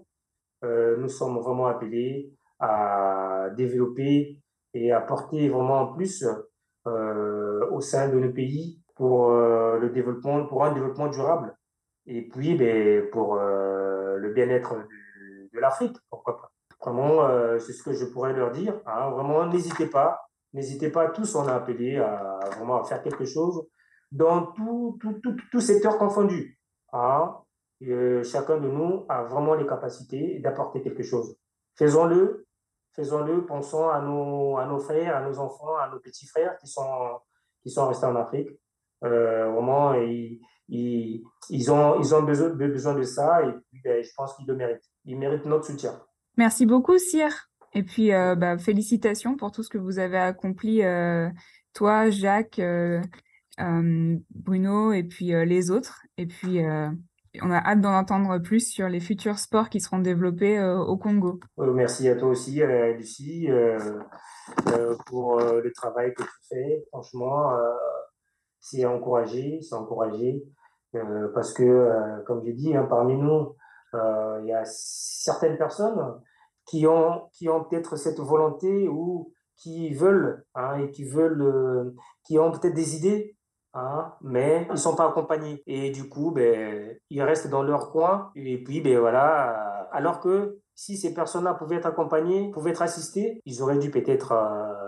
euh, nous sommes vraiment appelés à développer et à porter vraiment plus au sein de nos pays pour le développement, pour un développement durable et puis ben, pour le bien-être de, l'Afrique, pourquoi pas. Vraiment, c'est ce que je pourrais leur dire. Hein. Vraiment, n'hésitez pas, N'hésitez pas, tous on a appelé à vraiment faire quelque chose dans tout, tout, tout, tout secteur confondu. Hein. Euh, chacun de nous a vraiment les capacités d'apporter quelque chose. Faisons-le, faisons-le, pensons à nos, à nos frères, à nos enfants, à nos petits frères qui sont, qui sont restés en Afrique. Euh, vraiment, ils, ils, ils, ont, ils ont besoin, besoin de ça et puis, ben, je pense qu'ils le méritent. Ils méritent notre soutien. Merci beaucoup, Cyr. Et puis, euh, bah, félicitations pour tout ce que vous avez accompli, euh, toi, Jacques, euh, Bruno et puis les autres. Et puis, on a hâte d'en entendre plus sur les futurs sports qui seront développés au Congo. merci à toi aussi, Lucie, pour le travail que tu fais. Franchement, c'est encouragé, c'est encouragé. Parce que, comme j'ai dit, hein, parmi nous, il y a certaines personnes qui ont, qui ont peut-être cette volonté ou qui veulent, hein, et qui veulent, euh, qui ont peut-être des idées, hein, mais ils ne sont pas accompagnés. Et du coup, ben, ils restent dans leur coin. Et puis, ben, voilà, alors que si ces personnes-là pouvaient être accompagnées, pouvaient être assistées, ils auraient dû peut-être euh,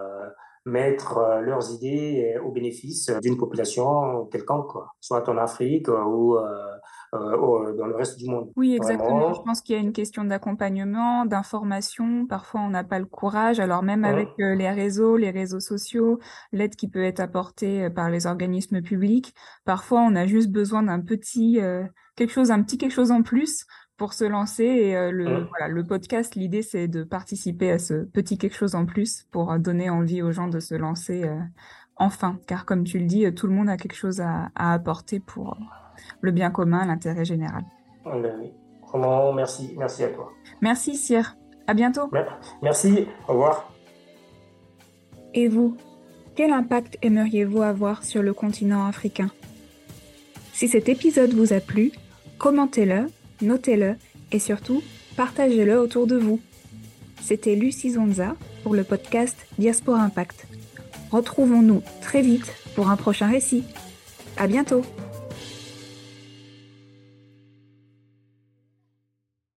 mettre euh, leurs idées au bénéfice d'une population quelconque, quoi. soit en Afrique ou euh, dans le reste du monde. Oui, exactement. Je pense qu'il y a une question d'accompagnement, d'information. Parfois, on n'a pas le courage. Alors même avec euh, les réseaux, les réseaux sociaux, l'aide qui peut être apportée euh, par les organismes publics, parfois on a juste besoin d'un petit quelque chose, un petit quelque chose en plus pour se lancer. Et le, voilà, le podcast, l'idée, c'est de participer à ce petit quelque chose en plus pour donner envie aux gens de se lancer enfin. Car comme tu le dis, tout le monde a quelque chose à, à apporter pour le bien commun, l'intérêt général. Vraiment, merci, merci à toi. Merci, Cyr. À bientôt. Merci, au revoir. Et vous, quel impact aimeriez-vous avoir sur le continent africain? Si cet épisode vous a plu, commentez-le, notez-le et surtout, partagez-le autour de vous. C'était Lucie Zonza pour le podcast Diaspora Impact. Retrouvons-nous très vite pour un prochain récit. À bientôt!